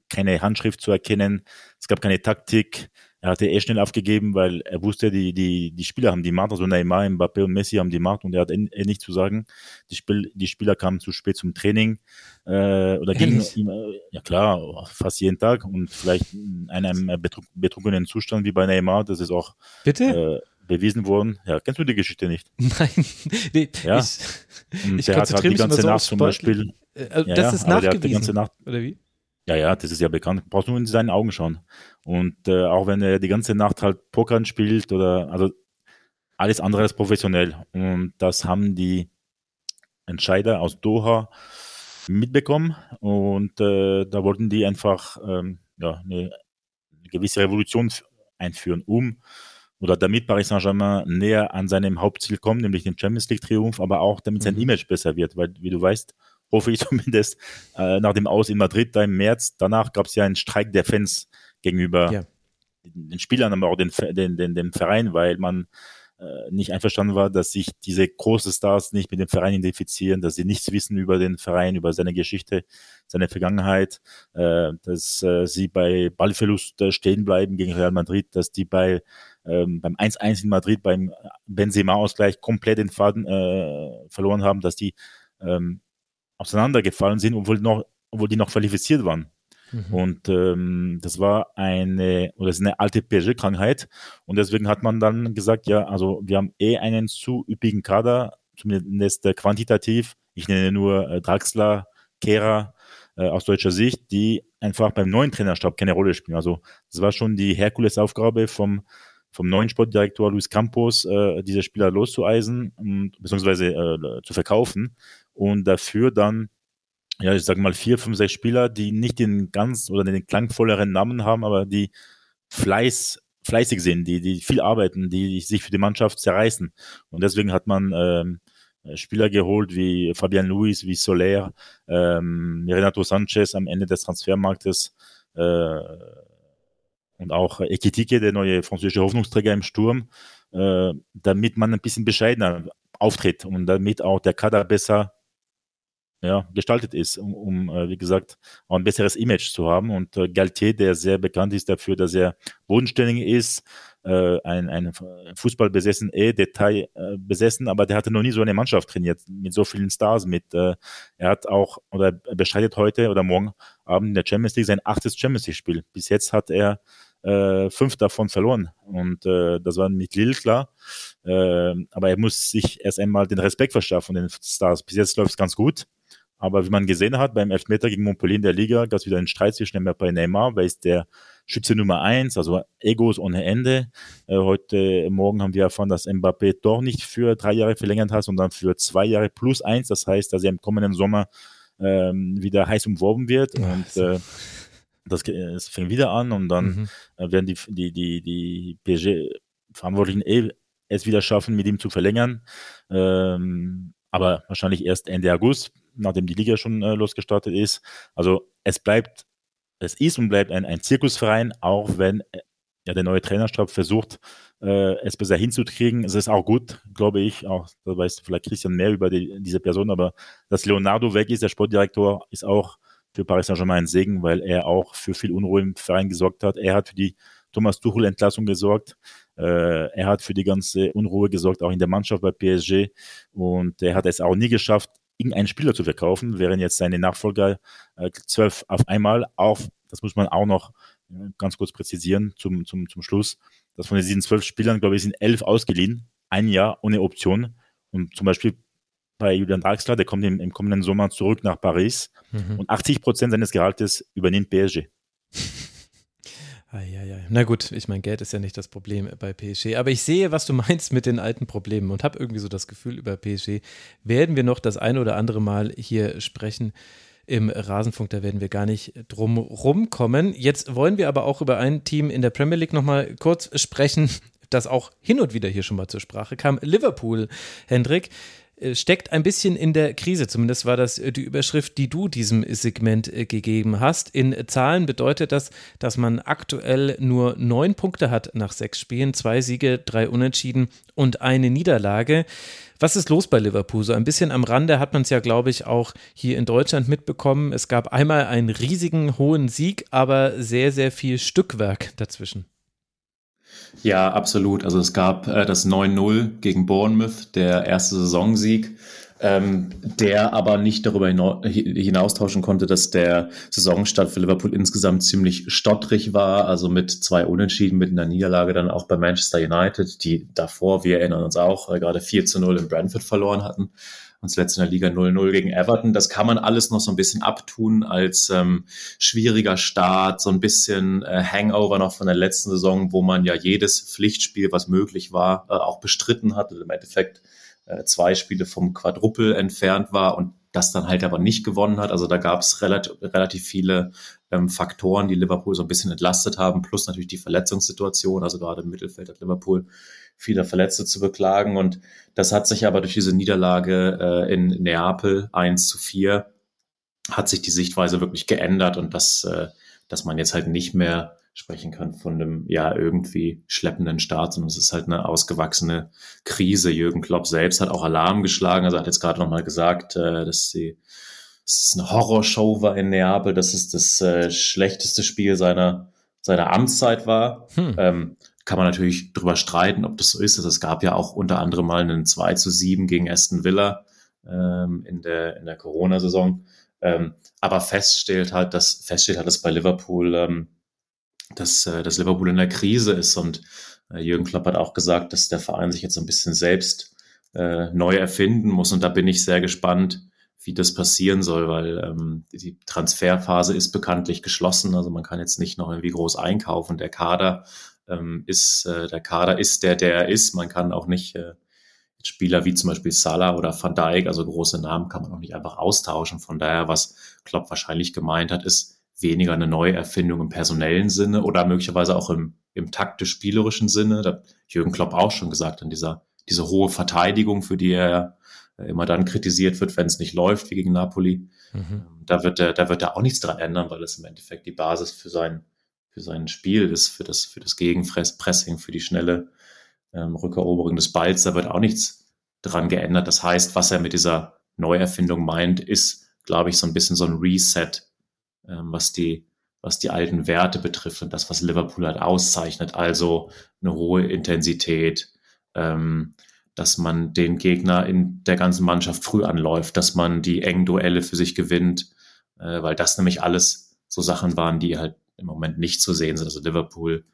keine Handschrift zu erkennen, es gab keine Taktik. Er hatte eh schnell aufgegeben, weil er wusste, die, die, die Spieler haben die Macht, also Neymar, Mbappé und Messi haben die Macht und er hat eh, eh nichts zu sagen. Die, Spiel, die Spieler kamen zu spät zum Training äh, oder gingen ihm, äh, ja klar, fast jeden Tag und vielleicht in einem betrug, betrunkenen Zustand wie bei Neymar, das ist auch Bitte? Äh, bewiesen worden. Ja, kennst du die Geschichte nicht? Nein, nee, ja. ich, und ich der hat halt die ganze Nacht zum Beispiel. Äh, das ja, ist nachgewiesen, Nacht, oder wie? Ja, ja, das ist ja bekannt. Brauchst nur in seinen Augen schauen. Und äh, auch wenn er die ganze Nacht halt Pokern spielt oder also alles andere als professionell. Und das haben die Entscheider aus Doha mitbekommen und äh, da wollten die einfach ähm, ja, eine, gewisse Revolution einführen, um oder damit Paris Saint-Germain näher an seinem Hauptziel kommt, nämlich den Champions League Triumph, aber auch damit sein mhm. Image besser wird, weil wie du weißt, hoffe ich zumindest, äh, nach dem Aus in Madrid da im März. Danach gab es ja einen Streik der Fans gegenüber ja. den Spielern, aber auch den, den, den, dem Verein, weil man äh, nicht einverstanden war, dass sich diese großen Stars nicht mit dem Verein identifizieren, dass sie nichts wissen über den Verein, über seine Geschichte, seine Vergangenheit, äh, dass äh, sie bei Ballverlust äh, stehen bleiben gegen Real Madrid, dass die bei ähm, beim 1-1 in Madrid beim Benzema-Ausgleich komplett den Faden äh, verloren haben, dass die ähm, auseinandergefallen sind, obwohl, noch, obwohl die noch qualifiziert waren. Mhm. Und ähm, das war eine, oder ist eine alte PSG-Krankheit. Und deswegen hat man dann gesagt, ja, also wir haben eh einen zu üppigen Kader, zumindest äh, quantitativ. Ich nenne nur äh, Draxler, Kehrer äh, aus deutscher Sicht, die einfach beim neuen Trainerstab keine Rolle spielen. Also das war schon die Herkulesaufgabe vom vom neuen Sportdirektor Luis Campos, äh, diese Spieler loszueisen und beziehungsweise äh, zu verkaufen und dafür dann, ja, ich sage mal vier, fünf, sechs Spieler, die nicht den ganz oder den klangvolleren Namen haben, aber die Fleiß, fleißig sind, die, die viel arbeiten, die sich für die Mannschaft zerreißen. Und deswegen hat man ähm, Spieler geholt wie Fabian Luis, wie Soler, ähm, Renato Sanchez am Ende des Transfermarktes äh, und auch Ekitike, der neue französische Hoffnungsträger im Sturm, äh, damit man ein bisschen bescheidener auftritt und damit auch der Kader besser ja, gestaltet ist, um, um äh, wie gesagt, auch ein besseres Image zu haben. Und äh, Galtier, der sehr bekannt ist dafür, dass er bodenständig ist, äh, ein, ein Fußball besessen, eh Detail äh, besessen, aber der hatte noch nie so eine Mannschaft trainiert, mit so vielen Stars, mit, äh, er hat auch, oder er bestreitet heute oder morgen Abend in der Champions League sein achtes Champions League Spiel. Bis jetzt hat er äh, fünf davon verloren. Und äh, das war mit Lille klar. Äh, aber er muss sich erst einmal den Respekt verschaffen, den Stars. Bis jetzt läuft es ganz gut. Aber wie man gesehen hat, beim Elfmeter gegen Montpellier in der Liga gab es wieder einen Streit zwischen Mbappé und Neymar, weil ist der Schütze Nummer eins, also Egos ohne Ende. Äh, heute Morgen haben wir erfahren, dass Mbappé doch nicht für drei Jahre verlängert hat, sondern für zwei Jahre plus eins. Das heißt, dass er im kommenden Sommer ähm, wieder heiß umworben wird. Ja, und äh, das, das fängt wieder an und dann mhm. Äh, werden die, die, die, die PSG-Verantwortlichen eh es wieder schaffen, mit ihm zu verlängern. Ähm, aber wahrscheinlich erst Ende August, nachdem die Liga schon äh, losgestartet ist. Also es bleibt, es ist und bleibt ein, ein Zirkusverein, auch wenn äh, ja, der neue Trainerstab versucht, äh, es besser hinzukriegen. Es ist auch gut, glaube ich, auch da weiß vielleicht Christian mehr über die, diese Person, aber dass Leonardo weg ist, der Sportdirektor, ist auch für Paris Saint-Germain ein Segen, weil er auch für viel Unruhe im Verein gesorgt hat. Er hat für die Thomas Tuchel-Entlassung gesorgt. Äh, er hat für die ganze Unruhe gesorgt, auch in der Mannschaft bei PSG. Und er hat es auch nie geschafft, irgendeinen Spieler zu verkaufen, während jetzt seine Nachfolger äh, zwölf auf einmal auf, das muss man auch noch äh, ganz kurz präzisieren zum, zum, zum Schluss, dass von diesen zwölf Spielern, glaube ich, sind elf ausgeliehen, ein Jahr ohne Option. Und zum Beispiel bei Julian Draxler, der kommt im, im kommenden Sommer zurück nach Paris mhm. und 80 Prozent seines Gehaltes übernimmt PSG. Eieiei. Na gut, ich meine, Geld ist ja nicht das Problem bei PSG. Aber ich sehe, was du meinst mit den alten Problemen und habe irgendwie so das Gefühl, über PSG werden wir noch das eine oder andere Mal hier sprechen. Im Rasenfunk, da werden wir gar nicht drum rumkommen. Jetzt wollen wir aber auch über ein Team in der Premier League nochmal kurz sprechen, das auch hin und wieder hier schon mal zur Sprache kam. Liverpool, Hendrik. Äh, steckt ein bisschen in der Krise. Zumindest war das äh, die Überschrift, die du diesem Segment äh, gegeben hast. In Zahlen bedeutet das, dass man aktuell nur neun Punkte hat nach sechs Spielen, zwei Siege, drei Unentschieden und eine Niederlage. Was ist los bei Liverpool? So ein bisschen am Rande hat man es ja, glaube ich, auch hier in Deutschland mitbekommen. Es gab einmal einen riesigen hohen Sieg, aber sehr, sehr viel Stückwerk dazwischen. Ja, absolut. Also es gab äh, das 9-0 gegen Bournemouth, der erste Saisonsieg, ähm, der aber nicht darüber hinaustauschen konnte, dass der Saisonstart für Liverpool insgesamt ziemlich stottrig war, also mit zwei Unentschieden, mit einer Niederlage dann auch bei Manchester United, die davor, wir erinnern uns auch, äh, gerade 4 zu 0 in Brentford verloren hatten und zuletzt in der Liga 0-0 gegen Everton. Das kann man alles noch so ein bisschen abtun als ähm, schwieriger Start, so ein bisschen äh, Hangover noch von der letzten Saison, wo man ja jedes Pflichtspiel, was möglich war, äh, auch bestritten hat und im Endeffekt äh, zwei Spiele vom Quadruppel entfernt war und das dann halt aber nicht gewonnen hat. Also da gab es relativ, relativ viele ähm, Faktoren, die Liverpool so ein bisschen entlastet haben, plus natürlich die Verletzungssituation. Also gerade im Mittelfeld hat Liverpool viele Verletzte zu beklagen. Und das hat sich aber durch diese Niederlage äh, in Neapel 1 zu 4 hat sich die Sichtweise wirklich geändert und dass, äh, dass man jetzt halt nicht mehr sprechen kann von einem ja irgendwie schleppenden Start, sondern es ist halt eine ausgewachsene Krise. Jürgen Klopp selbst hat auch Alarm geschlagen, also hat jetzt gerade nochmal gesagt, äh, dass sie dass es eine Horrorshow war in Neapel, dass es das äh, schlechteste Spiel seiner seiner Amtszeit war. Hm. Ähm, kann man natürlich drüber streiten, ob das so ist. Also es gab ja auch unter anderem mal einen 2 zu 7 gegen Aston Villa ähm, in der, in der Corona-Saison. Ähm, aber feststellt halt, dass, feststellt halt, dass bei Liverpool, ähm, dass, äh, dass Liverpool in der Krise ist und äh, Jürgen Klopp hat auch gesagt, dass der Verein sich jetzt ein bisschen selbst äh, neu erfinden muss und da bin ich sehr gespannt, wie das passieren soll, weil ähm, die Transferphase ist bekanntlich geschlossen. Also man kann jetzt nicht noch irgendwie groß einkaufen. Der Kader ähm, ist, äh, der Kader ist der, der er ist. Man kann auch nicht äh, Spieler wie zum Beispiel Salah oder Van Dijk, also große Namen, kann man auch nicht einfach austauschen. Von daher, was Klopp wahrscheinlich gemeint hat, ist weniger eine Neuerfindung im personellen Sinne oder möglicherweise auch im, im taktisch-spielerischen Sinne. Da hat Jürgen Klopp auch schon gesagt, an dieser, diese hohe Verteidigung, für die er immer dann kritisiert wird, wenn es nicht läuft, wie gegen Napoli. Mhm. Ähm, da wird er, da wird er auch nichts dran ändern, weil es im Endeffekt die Basis für sein, für sein Spiel ist, für das, für das Gegenpressing, für die schnelle ähm, Rückeroberung des Balls. Da wird auch nichts dran geändert. Das heißt, was er mit dieser Neuerfindung meint, ist, glaube ich, so ein bisschen so ein Reset, ähm, was die, was die alten Werte betrifft und das, was Liverpool halt auszeichnet. Also eine hohe Intensität, ähm, dass man den Gegner in der ganzen Mannschaft früh anläuft, dass man die engen Duelle für sich gewinnt, äh, weil das nämlich alles so Sachen waren, die halt im Moment nicht zu sehen sind. Also Liverpool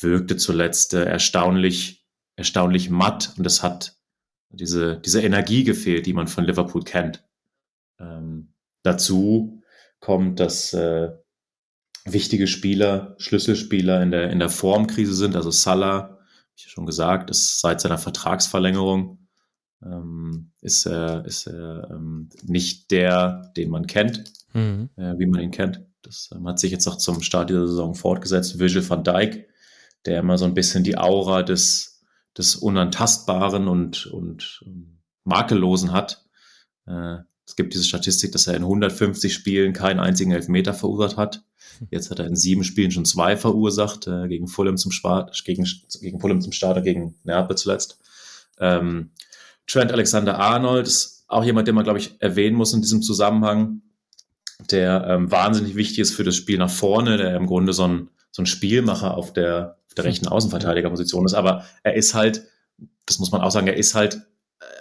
wirkte zuletzt äh, erstaunlich, erstaunlich matt und es hat diese, diese Energie gefehlt, die man von Liverpool kennt. Ähm, dazu kommt, dass äh, wichtige Spieler, Schlüsselspieler in der, in der Formkrise sind, also Salah, ich schon gesagt, ist seit seiner Vertragsverlängerung ähm, ist er, ist er ähm, nicht der, den man kennt, mhm. äh, wie man ihn kennt. Das ähm, hat sich jetzt auch zum Start dieser Saison fortgesetzt. Virgil van Dijk, der immer so ein bisschen die Aura des, des Unantastbaren und, und ähm, Makellosen hat. Äh, es gibt diese Statistik, dass er in 150 Spielen keinen einzigen Elfmeter verursacht hat. Jetzt hat er in sieben Spielen schon zwei verursacht, äh, gegen Fulham zum Start, gegen, gegen Fulham zum Start und gegen Neapel zuletzt. Ähm, Trent Alexander-Arnold ist auch jemand, den man, glaube ich, erwähnen muss in diesem Zusammenhang, der ähm, wahnsinnig wichtig ist für das Spiel nach vorne, der im Grunde so ein, so ein Spielmacher auf der, auf der rechten Außenverteidigerposition ist. Aber er ist halt, das muss man auch sagen, er ist halt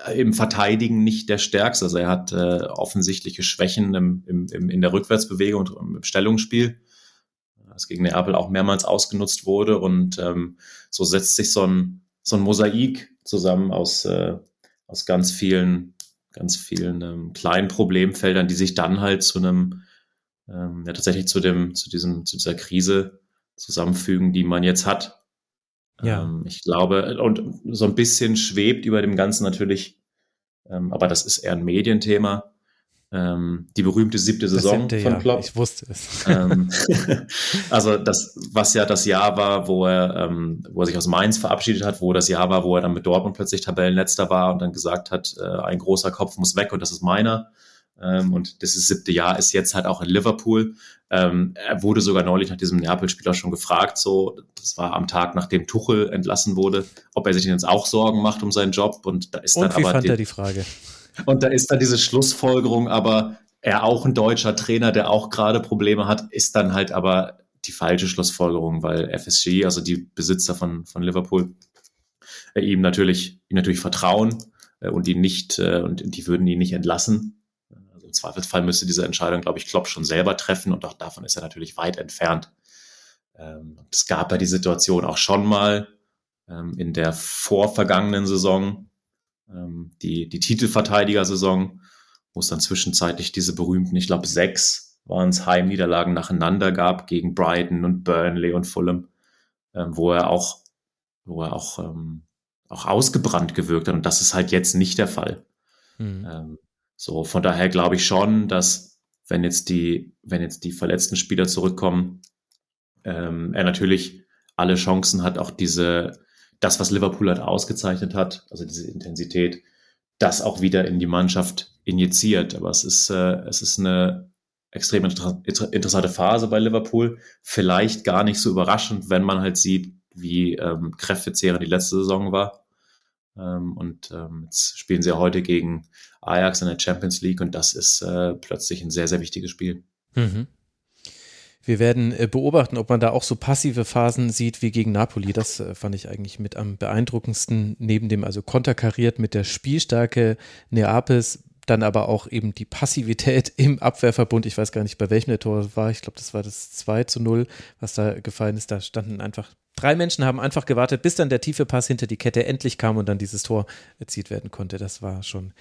äh, im Verteidigen nicht der Stärkste. Also er hat äh, offensichtliche Schwächen im, im, im, in der Rückwärtsbewegung und im Stellungsspiel, das gegen Neapel auch mehrmals ausgenutzt wurde. Und ähm, so setzt sich so ein, so ein Mosaik zusammen aus, äh, aus ganz vielen, ganz vielen ähm, kleinen Problemfeldern, die sich dann halt zu einem, ähm, ja tatsächlich zu dem, zu diesem, zu dieser Krise zusammenfügen, die man jetzt hat. Ja. Ähm, ich glaube, und so ein bisschen schwebt über dem Ganzen natürlich, ähm, aber das ist eher ein Medienthema. Ähm, die berühmte siebte Saison siebte, von Klopp. Ja, ich wusste es. Ähm, also das, was ja das Jahr war, wo er, ähm, wo er sich aus Mainz verabschiedet hat, wo das Jahr war, wo er dann mit Dortmund plötzlich Tabellenletzter war und dann gesagt hat, äh, ein großer Kopf muss weg und das ist meiner. Ähm, und das siebte Jahr ist jetzt halt auch in Liverpool. Ähm, er wurde sogar neulich nach diesem Neapel-Spieler schon gefragt, so, das war am Tag, nachdem Tuchel entlassen wurde, ob er sich jetzt auch Sorgen macht um seinen Job. Und da ist und dann wie aber. fand die, er die Frage? Und da ist dann diese Schlussfolgerung, aber er auch ein deutscher Trainer, der auch gerade Probleme hat, ist dann halt aber die falsche Schlussfolgerung, weil FSG, also die Besitzer von, von Liverpool, äh, ihm natürlich, ihm natürlich vertrauen äh, und ihn nicht, äh, und die würden ihn nicht entlassen im Zweifelsfall müsste diese Entscheidung, glaube ich, Klopp schon selber treffen und auch davon ist er natürlich weit entfernt. Ähm, es gab ja die Situation auch schon mal ähm, in der vorvergangenen Saison, ähm, die, die Titelverteidiger-Saison, wo es dann zwischenzeitlich diese berühmten, ich glaube, sechs waren es Heimniederlagen nacheinander gab gegen Brighton und Burnley und Fulham, ähm, wo er auch, wo er auch, ähm, auch ausgebrannt gewirkt hat. Und das ist halt jetzt nicht der Fall. Mhm. Ähm, so, von daher glaube ich schon, dass wenn jetzt die, wenn jetzt die verletzten Spieler zurückkommen, ähm, er natürlich alle Chancen hat, auch diese, das, was Liverpool halt ausgezeichnet hat, also diese Intensität, das auch wieder in die Mannschaft injiziert. Aber es ist, äh, es ist eine extrem inter interessante Phase bei Liverpool. Vielleicht gar nicht so überraschend, wenn man halt sieht, wie ähm, kräftezehrend die letzte Saison war. Ähm, und ähm, jetzt spielen sie ja heute gegen Ajax in der Champions League und das ist äh, plötzlich ein sehr, sehr wichtiges Spiel. Mhm. Wir werden äh, beobachten, ob man da auch so passive Phasen sieht wie gegen Napoli. Das äh, fand ich eigentlich mit am beeindruckendsten, neben dem also konterkariert mit der Spielstärke Neapels, dann aber auch eben die Passivität im Abwehrverbund. Ich weiß gar nicht, bei welchem der Tor war. Ich glaube, das war das 2 zu 0, was da gefallen ist. Da standen einfach drei Menschen, haben einfach gewartet, bis dann der tiefe Pass hinter die Kette endlich kam und dann dieses Tor erzielt werden konnte. Das war schon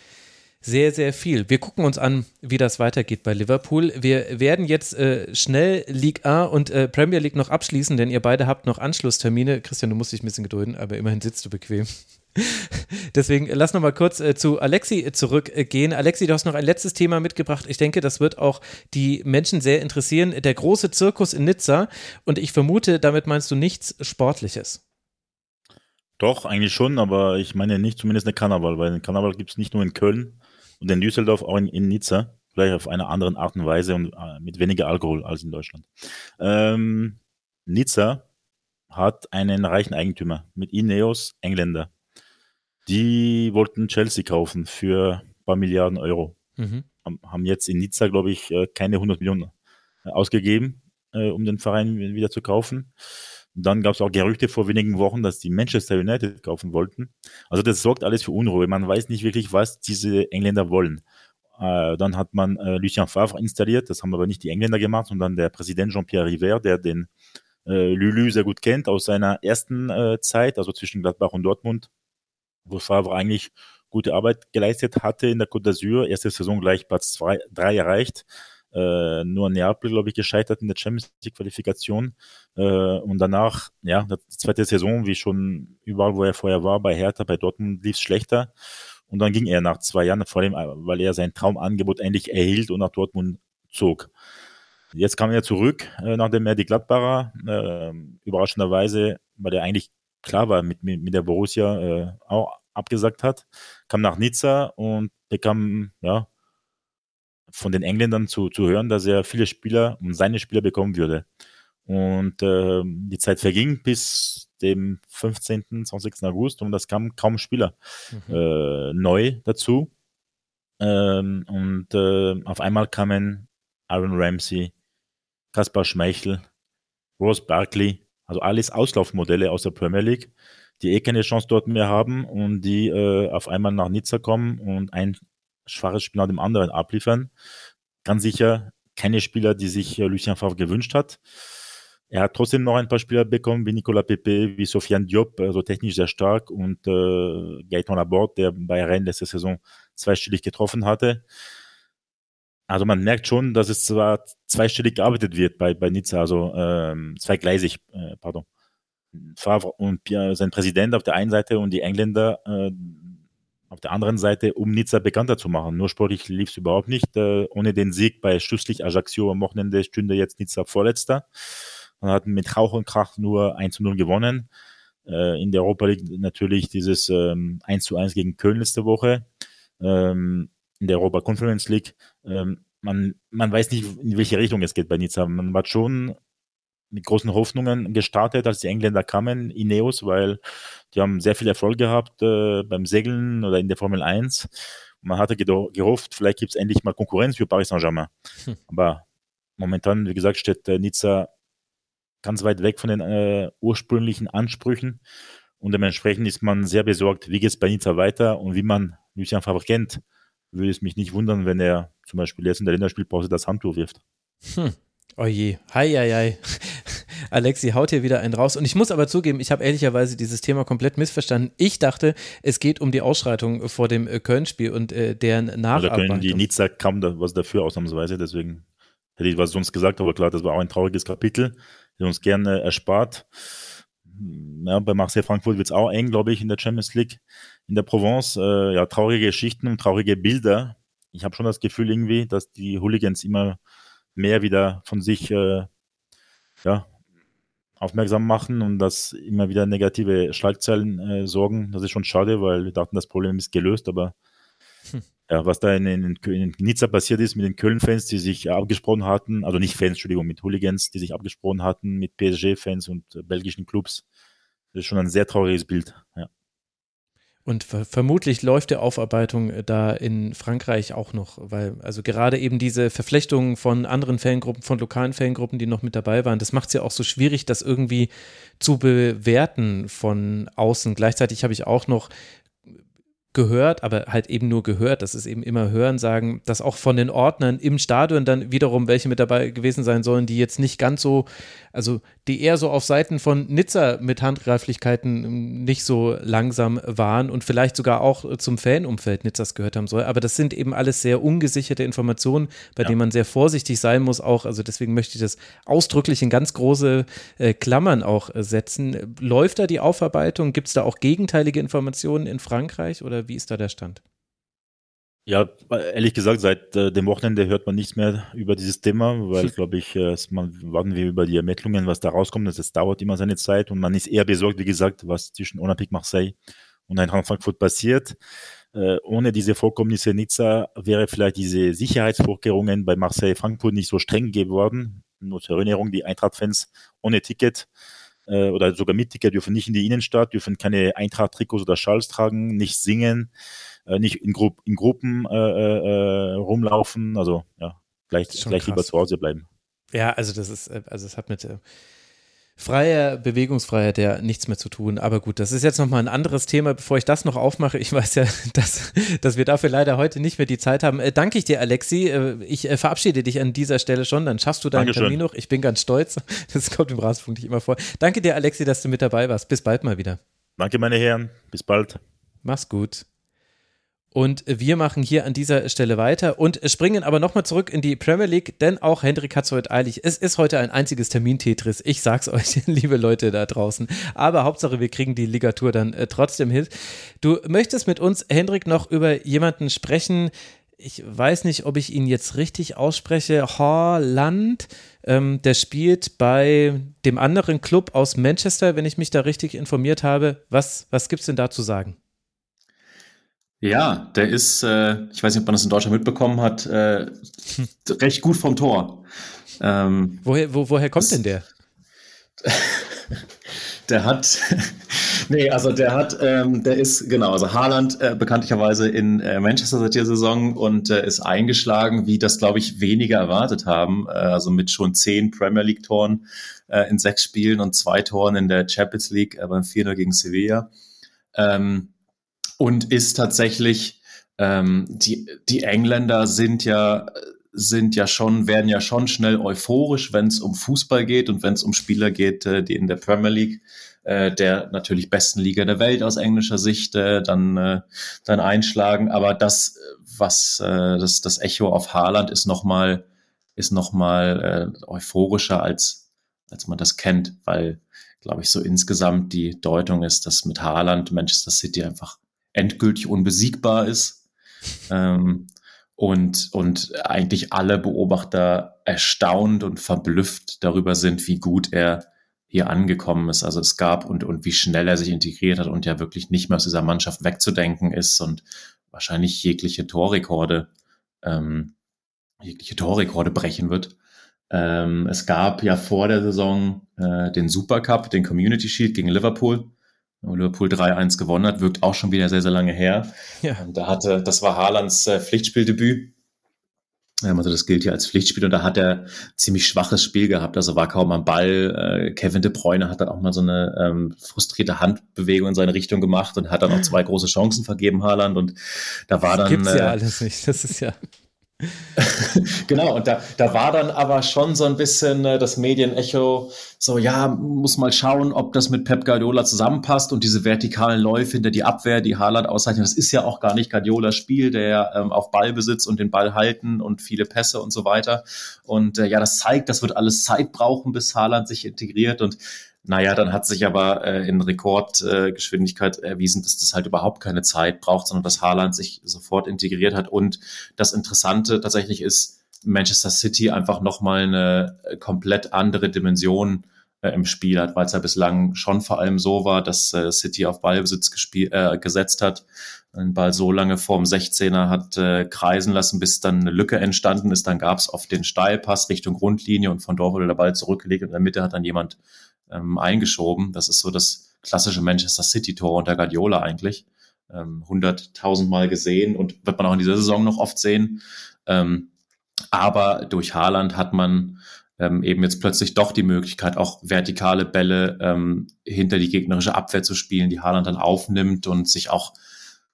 sehr, sehr viel. Wir gucken uns an, wie das weitergeht bei Liverpool. Wir werden jetzt äh, schnell League A und äh, Premier League noch abschließen, denn ihr beide habt noch Anschlusstermine. Christian, du musst dich ein bisschen gedulden, aber immerhin sitzt du bequem. Deswegen lass noch mal kurz äh, zu Alexi zurückgehen. Alexi, du hast noch ein letztes Thema mitgebracht. Ich denke, das wird auch die Menschen sehr interessieren. Der große Zirkus in Nizza. Und ich vermute, damit meinst du nichts Sportliches. Doch, eigentlich schon, aber ich meine nicht zumindest eine Karneval, weil den Karneval gibt es nicht nur in Köln, und in Düsseldorf auch in, in Nizza, vielleicht auf eine andere Art und Weise und äh, mit weniger Alkohol als in Deutschland. Ähm, Nizza hat einen reichen Eigentümer mit Ineos, Engländer. Die wollten Chelsea kaufen für ein paar Milliarden Euro. Mhm. Haben jetzt in Nizza, glaube ich, äh, keine 100 Millionen äh, ausgegeben, um den Verein wieder zu kaufen. Dann gab es auch Gerüchte vor wenigen Wochen, dass die Manchester United kaufen wollten. Also das sorgt alles für Unruhe. Man weiß nicht wirklich, was diese Engländer wollen. Äh, dann hat man äh, Lucien Favre installiert. Das haben aber nicht die Engländer gemacht, sondern der Präsident Jean-Pierre River, der den äh, Lulu sehr gut kennt aus seiner ersten äh, Zeit, also zwischen Gladbach und Dortmund, wo Favre eigentlich gute Arbeit geleistet hatte in der Côte d'Azur. Erste Saison gleich Platz 3 erreicht äh, nur Neapel, glaube ich, gescheitert in der Champions League Qualifikation. Äh, und danach, ja, die zweite Saison, wie schon überall, wo er vorher war, bei Hertha, bei Dortmund lief es schlechter. Und dann ging er nach zwei Jahren, vor allem, weil er sein Traumangebot endlich erhielt und nach Dortmund zog. Jetzt kam er zurück, äh, nachdem er die Gladbacher, äh, überraschenderweise, weil er eigentlich klar war, mit, mit, mit der Borussia äh, auch abgesagt hat, kam nach Nizza und bekam, ja, von den Engländern zu, zu hören, dass er viele Spieler und seine Spieler bekommen würde. Und äh, die Zeit verging bis dem 15., 20. August und das kam kaum Spieler mhm. äh, neu dazu. Ähm, und äh, auf einmal kamen Aaron Ramsey, Kaspar Schmeichel, Ross Barkley, also alles Auslaufmodelle aus der Premier League, die eh keine Chance dort mehr haben und die äh, auf einmal nach Nizza kommen und ein schwaches Spiel nach dem anderen abliefern. Ganz sicher keine Spieler, die sich äh, Lucien Favre gewünscht hat. Er hat trotzdem noch ein paar Spieler bekommen, wie Nicolas Pepe, wie Sofiane Diop, also technisch sehr stark und äh, Gaëtan Laborde, der bei Rennes letzte Saison zweistellig getroffen hatte. Also man merkt schon, dass es zwar zweistellig gearbeitet wird bei, bei Nizza, also ähm, zweigleisig, äh, pardon. Favre und Pierre, sein Präsident auf der einen Seite und die Engländer äh, auf der anderen Seite, um Nizza bekannter zu machen. Nur sportlich lief es überhaupt nicht. Äh, ohne den Sieg bei Schlüsslich Ajaccio am Wochenende stünde jetzt Nizza Vorletzter. Man hat mit Rauch und Krach nur 1 zu 0 gewonnen. Äh, in der Europa League natürlich dieses ähm, 1 zu 1 gegen Köln letzte Woche. Ähm, in der Europa Conference League. Ähm, man, man weiß nicht, in welche Richtung es geht bei Nizza. Man war schon mit großen Hoffnungen gestartet, als die Engländer kamen, Ineos, weil die haben sehr viel Erfolg gehabt äh, beim Segeln oder in der Formel 1. Man hatte gehofft, vielleicht gibt es endlich mal Konkurrenz für Paris Saint-Germain. Hm. Aber momentan, wie gesagt, steht äh, Nizza ganz weit weg von den äh, ursprünglichen Ansprüchen. Und dementsprechend ist man sehr besorgt, wie geht es bei Nizza weiter und wie man Lucien Favre kennt, würde es mich nicht wundern, wenn er zum Beispiel jetzt in der Länderspielpause das Handtuch wirft. Hm. Oje, hei, hei, hei. Alexi haut hier wieder einen raus. Und ich muss aber zugeben, ich habe ehrlicherweise dieses Thema komplett missverstanden. Ich dachte, es geht um die Ausschreitung vor dem äh, Köln-Spiel und äh, deren Nacharbeitung. Da können die Nizza kaum da, was dafür ausnahmsweise, deswegen hätte ich was sonst gesagt, aber klar, das war auch ein trauriges Kapitel, das uns gerne erspart. Ja, bei Marseille Frankfurt wird es auch eng, glaube ich, in der Champions League. In der Provence, äh, ja, traurige Geschichten und traurige Bilder. Ich habe schon das Gefühl irgendwie, dass die Hooligans immer mehr wieder von sich äh, ja, aufmerksam machen und dass immer wieder negative Schlagzeilen äh, sorgen. Das ist schon schade, weil wir dachten, das Problem ist gelöst, aber hm. ja, was da in, in, in, Nizza passiert ist mit den Köln-Fans, die sich abgesprochen hatten, also nicht Fans, Entschuldigung, mit Hooligans, die sich abgesprochen hatten mit PSG-Fans und äh, belgischen Clubs, das ist schon ein sehr trauriges Bild. Ja. Und ver vermutlich läuft die Aufarbeitung äh, da in Frankreich auch noch, weil also gerade eben diese Verflechtungen von anderen Fangruppen, von lokalen Fangruppen, die noch mit dabei waren, das macht es ja auch so schwierig, das irgendwie zu bewerten von außen. Gleichzeitig habe ich auch noch gehört, aber halt eben nur gehört, das ist eben immer Hören sagen, dass auch von den Ordnern im Stadion dann wiederum welche mit dabei gewesen sein sollen, die jetzt nicht ganz so, also die eher so auf Seiten von Nizza mit Handgreiflichkeiten nicht so langsam waren und vielleicht sogar auch zum Fanumfeld Nizzas gehört haben soll. Aber das sind eben alles sehr ungesicherte Informationen, bei ja. denen man sehr vorsichtig sein muss auch. Also deswegen möchte ich das ausdrücklich in ganz große äh, Klammern auch äh, setzen. Läuft da die Aufarbeitung? Gibt es da auch gegenteilige Informationen in Frankreich oder wie ist da der Stand? Ja, ehrlich gesagt, seit äh, dem Wochenende hört man nichts mehr über dieses Thema, weil, glaube ich, äh, man warten wir über die Ermittlungen, was da rauskommt. Das, das dauert immer seine Zeit und man ist eher besorgt, wie gesagt, was zwischen Olympique Marseille und Eintracht Frankfurt passiert. Äh, ohne diese Vorkommnisse Nizza wäre vielleicht diese Sicherheitsvorkehrungen bei Marseille Frankfurt nicht so streng geworden. Nur zur Erinnerung, die Eintracht-Fans ohne Ticket äh, oder sogar mit Ticket dürfen nicht in die Innenstadt, dürfen keine Eintracht-Trikots oder Schals tragen, nicht singen, äh, nicht in, Gru in Gruppen äh, äh, rumlaufen. Also ja, gleich, gleich lieber zu Hause bleiben. Ja, also das ist, äh, also es hat mit freier Bewegungsfreiheit ja nichts mehr zu tun. Aber gut, das ist jetzt nochmal ein anderes Thema. Bevor ich das noch aufmache, ich weiß ja, dass, dass wir dafür leider heute nicht mehr die Zeit haben. Äh, danke ich dir, Alexi. Äh, ich äh, verabschiede dich an dieser Stelle schon. Dann schaffst du deinen Dankeschön. Termin noch. Ich bin ganz stolz. Das kommt im Rasenfunk nicht immer vor. Danke dir, Alexi, dass du mit dabei warst. Bis bald mal wieder. Danke, meine Herren. Bis bald. Mach's gut. Und wir machen hier an dieser Stelle weiter und springen aber nochmal zurück in die Premier League, denn auch Hendrik hat es heute eilig. Es ist heute ein einziges Termin-Tetris. Ich sag's euch, liebe Leute da draußen. Aber Hauptsache, wir kriegen die Ligatur dann äh, trotzdem hin. Du möchtest mit uns, Hendrik, noch über jemanden sprechen. Ich weiß nicht, ob ich ihn jetzt richtig ausspreche. Holland, ähm, der spielt bei dem anderen Club aus Manchester, wenn ich mich da richtig informiert habe. Was, was gibt's denn da zu sagen? Ja, der ist, äh, ich weiß nicht, ob man das in Deutschland mitbekommen hat, äh, recht gut vom Tor. Ähm, woher, wo, woher kommt denn der? der hat, nee, also der hat, ähm, der ist, genau, also Haaland äh, bekanntlicherweise in äh, Manchester seit der Saison und äh, ist eingeschlagen, wie das, glaube ich, weniger erwartet haben. Äh, also mit schon zehn Premier League-Toren äh, in sechs Spielen und zwei Toren in der Champions League äh, beim 4 gegen Sevilla. Ähm, und ist tatsächlich, ähm, die, die Engländer sind ja, sind ja schon, werden ja schon schnell euphorisch, wenn es um Fußball geht und wenn es um Spieler geht, äh, die in der Premier League äh, der natürlich besten Liga der Welt aus englischer Sicht äh, dann, äh, dann einschlagen. Aber das, was äh, das, das Echo auf Haaland ist nochmal ist noch mal, äh, euphorischer als, als man das kennt, weil, glaube ich, so insgesamt die Deutung ist, dass mit Haaland Manchester City einfach endgültig unbesiegbar ist. Ähm, und, und eigentlich alle Beobachter erstaunt und verblüfft darüber sind, wie gut er hier angekommen ist. Also es gab und, und wie schnell er sich integriert hat und ja wirklich nicht mehr aus dieser Mannschaft wegzudenken ist und wahrscheinlich jegliche Torrekorde, ähm, jegliche Torrekorde brechen wird. Ähm, es gab ja vor der Saison äh, den Supercup, den Community Shield gegen Liverpool Liverpool 3-1 gewonnen hat, wirkt auch schon wieder sehr, sehr lange her. Ja. Und da hatte, das war Haalands äh, Pflichtspieldebüt. Ähm, also das gilt ja als Pflichtspiel und da hat er ziemlich schwaches Spiel gehabt, also war kaum am Ball. Äh, Kevin De Bruyne hat dann auch mal so eine ähm, frustrierte Handbewegung in seine Richtung gemacht und hat dann auch zwei große Chancen vergeben, Haaland. Und da war das dann. Gibt's ja äh, alles nicht. Das ist ja. genau, und da, da war dann aber schon so ein bisschen äh, das Medienecho, so ja, muss mal schauen, ob das mit Pep Guardiola zusammenpasst und diese vertikalen Läufe hinter die Abwehr, die Haaland auszeichnet, das ist ja auch gar nicht Guardiolas Spiel, der ähm, auf Ballbesitz und den Ball halten und viele Pässe und so weiter. Und äh, ja, das zeigt, das wird alles Zeit brauchen, bis Haaland sich integriert und naja, dann hat sich aber äh, in Rekordgeschwindigkeit äh, erwiesen, dass das halt überhaupt keine Zeit braucht, sondern dass Haaland sich sofort integriert hat. Und das Interessante tatsächlich ist, Manchester City einfach nochmal eine äh, komplett andere Dimension äh, im Spiel hat, weil es ja bislang schon vor allem so war, dass äh, City auf Ballbesitz äh, gesetzt hat, den Ball so lange vorm 16er hat äh, kreisen lassen, bis dann eine Lücke entstanden ist. Dann gab es oft den Steilpass Richtung Grundlinie und von dort wurde der Ball zurückgelegt und in der Mitte hat dann jemand ähm, eingeschoben. Das ist so das klassische Manchester City-Tor unter Guardiola eigentlich. Ähm, 100.000 Mal gesehen und wird man auch in dieser Saison noch oft sehen. Ähm, aber durch Haaland hat man ähm, eben jetzt plötzlich doch die Möglichkeit, auch vertikale Bälle ähm, hinter die gegnerische Abwehr zu spielen, die Haaland dann aufnimmt und sich auch,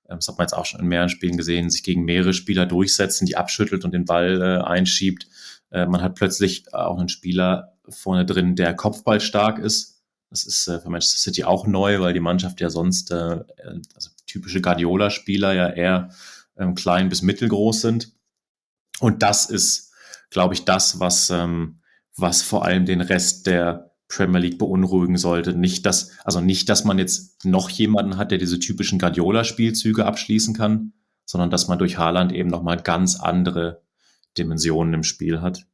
ähm, das hat man jetzt auch schon in mehreren Spielen gesehen, sich gegen mehrere Spieler durchsetzen, die abschüttelt und den Ball äh, einschiebt. Äh, man hat plötzlich auch einen Spieler vorne drin, der Kopfball stark ist. Das ist äh, für Manchester City auch neu, weil die Mannschaft ja sonst, äh, also typische Guardiola-Spieler ja eher ähm, klein bis mittelgroß sind. Und das ist, glaube ich, das, was, ähm, was vor allem den Rest der Premier League beunruhigen sollte. Nicht, dass, also nicht, dass man jetzt noch jemanden hat, der diese typischen Guardiola-Spielzüge abschließen kann, sondern dass man durch Haaland eben nochmal ganz andere Dimensionen im Spiel hat.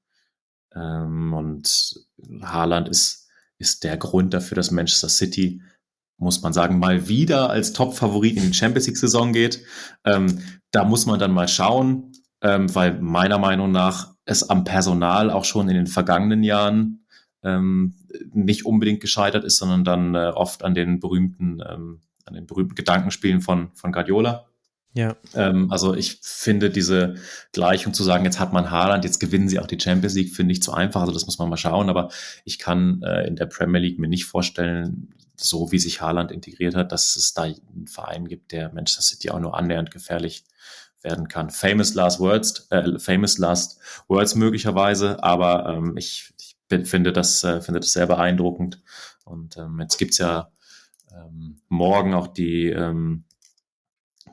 Ähm, und Haaland ist, ist der Grund dafür, dass Manchester City, muss man sagen, mal wieder als Top-Favorit in die Champions League-Saison geht. Ähm, da muss man dann mal schauen, ähm, weil meiner Meinung nach es am Personal auch schon in den vergangenen Jahren nicht unbedingt gescheitert ist, sondern dann äh, oft an den berühmten, an den berühmten Gedankenspielen von, von Guardiola. Ja. Ähm, also ich finde diese Gleichung zu sagen, jetzt hat man Haaland, jetzt gewinnen sie auch die Champions League, finde ich zu einfach. Also das muss man mal schauen. Aber ich kann äh, in der Premier League mir nicht vorstellen, so wie sich Haaland integriert hat, dass es da einen Verein gibt, der Manchester City auch nur annähernd gefährlich werden kann. Famous last words, äh, famous last words möglicherweise, aber ähm, ich, ich finde das äh, finde das sehr beeindruckend. Und ähm, jetzt gibt's ja ähm, morgen auch die ähm,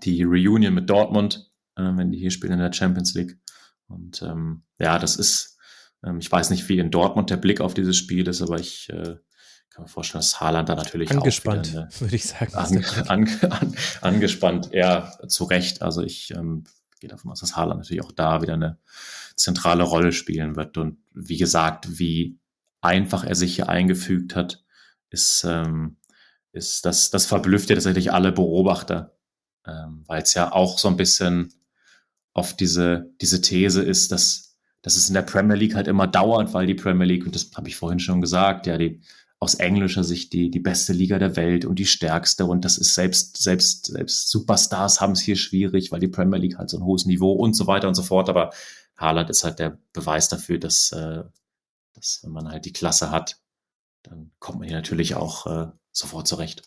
die Reunion mit Dortmund, äh, wenn die hier spielen in der Champions League. Und ähm, ja, das ist, ähm, ich weiß nicht, wie in Dortmund der Blick auf dieses Spiel ist, aber ich äh, kann mir vorstellen, dass Haaland da natürlich angespannt, auch angespannt, würde ich sagen. An, an, an, angespannt, ja, zu Recht. Also ich ähm, gehe davon aus, dass Haaland natürlich auch da wieder eine zentrale Rolle spielen wird. Und wie gesagt, wie einfach er sich hier eingefügt hat, ist, ähm, ist das, das verblüfft ja tatsächlich alle Beobachter ähm, weil es ja auch so ein bisschen auf diese, diese These ist, dass, dass es in der Premier League halt immer dauert, weil die Premier League, und das habe ich vorhin schon gesagt, ja, die aus englischer Sicht die, die beste Liga der Welt und die stärkste. Und das ist selbst, selbst, selbst Superstars haben es hier schwierig, weil die Premier League halt so ein hohes Niveau und so weiter und so fort. Aber Haaland ist halt der Beweis dafür, dass, äh, dass wenn man halt die Klasse hat, dann kommt man hier natürlich auch äh, sofort zurecht.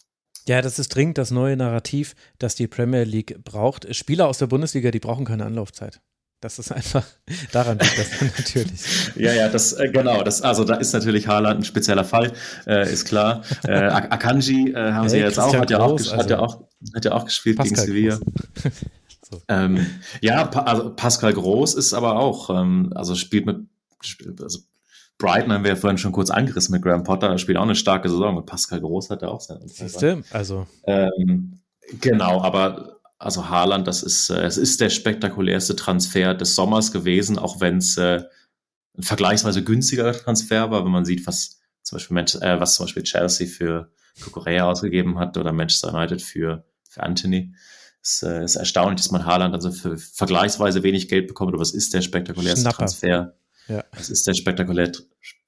Ja, das ist dringend das neue Narrativ, das die Premier League braucht. Spieler aus der Bundesliga, die brauchen keine Anlaufzeit. Das ist einfach, daran liegt das natürlich. ja, ja, das, äh, genau, das, also da ist natürlich Haaland ein spezieller Fall, äh, ist klar. Äh, Akanji äh, haben hey, sie jetzt auch hat, ja auch, hat, ja auch, hat ja auch gespielt Pascal gegen Sevilla. so. ähm, ja, pa also Pascal Groß ist aber auch, ähm, also spielt mit, also Brighton haben wir ja vorhin schon kurz angerissen mit Graham Potter, spielt auch eine starke Saison und Pascal Groß hat ja auch seine Siehste, also. Ähm, genau, aber also Haaland, das ist, äh, es ist der spektakulärste Transfer des Sommers gewesen, auch wenn es äh, ein vergleichsweise günstiger Transfer war, wenn man sieht, was zum Beispiel, Manch äh, was zum Beispiel Chelsea für Kukurea ausgegeben hat oder Manchester United für, für Anthony. Es äh, ist erstaunlich, dass man Haaland also für vergleichsweise wenig Geld bekommt, aber es ist der spektakulärste Schnapper. Transfer ja. Das ist der spektakulär,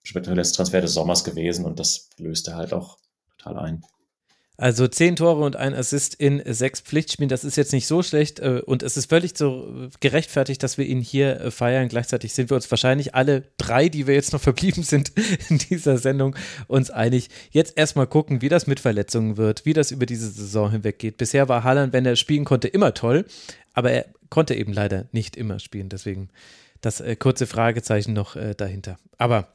spektakulärste Transfer des Sommers gewesen und das löst er halt auch total ein. Also zehn Tore und ein Assist in sechs Pflichtspielen, das ist jetzt nicht so schlecht äh, und es ist völlig so gerechtfertigt, dass wir ihn hier äh, feiern. Gleichzeitig sind wir uns wahrscheinlich alle drei, die wir jetzt noch verblieben sind in dieser Sendung, uns einig. Jetzt erstmal gucken, wie das mit Verletzungen wird, wie das über diese Saison hinweg geht. Bisher war Haaland, wenn er spielen konnte, immer toll, aber er konnte eben leider nicht immer spielen. Deswegen das äh, kurze Fragezeichen noch äh, dahinter. Aber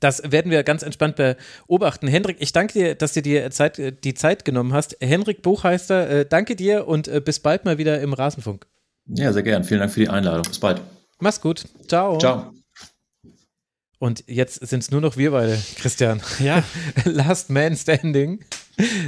das werden wir ganz entspannt beobachten. Hendrik, ich danke dir, dass du dir Zeit, äh, die Zeit genommen hast. Henrik Buchheister, äh, danke dir und äh, bis bald mal wieder im Rasenfunk. Ja, sehr gern. Vielen Dank für die Einladung. Bis bald. Mach's gut. Ciao. Ciao. Und jetzt sind es nur noch wir beide, Christian. Ja. Last Man Standing.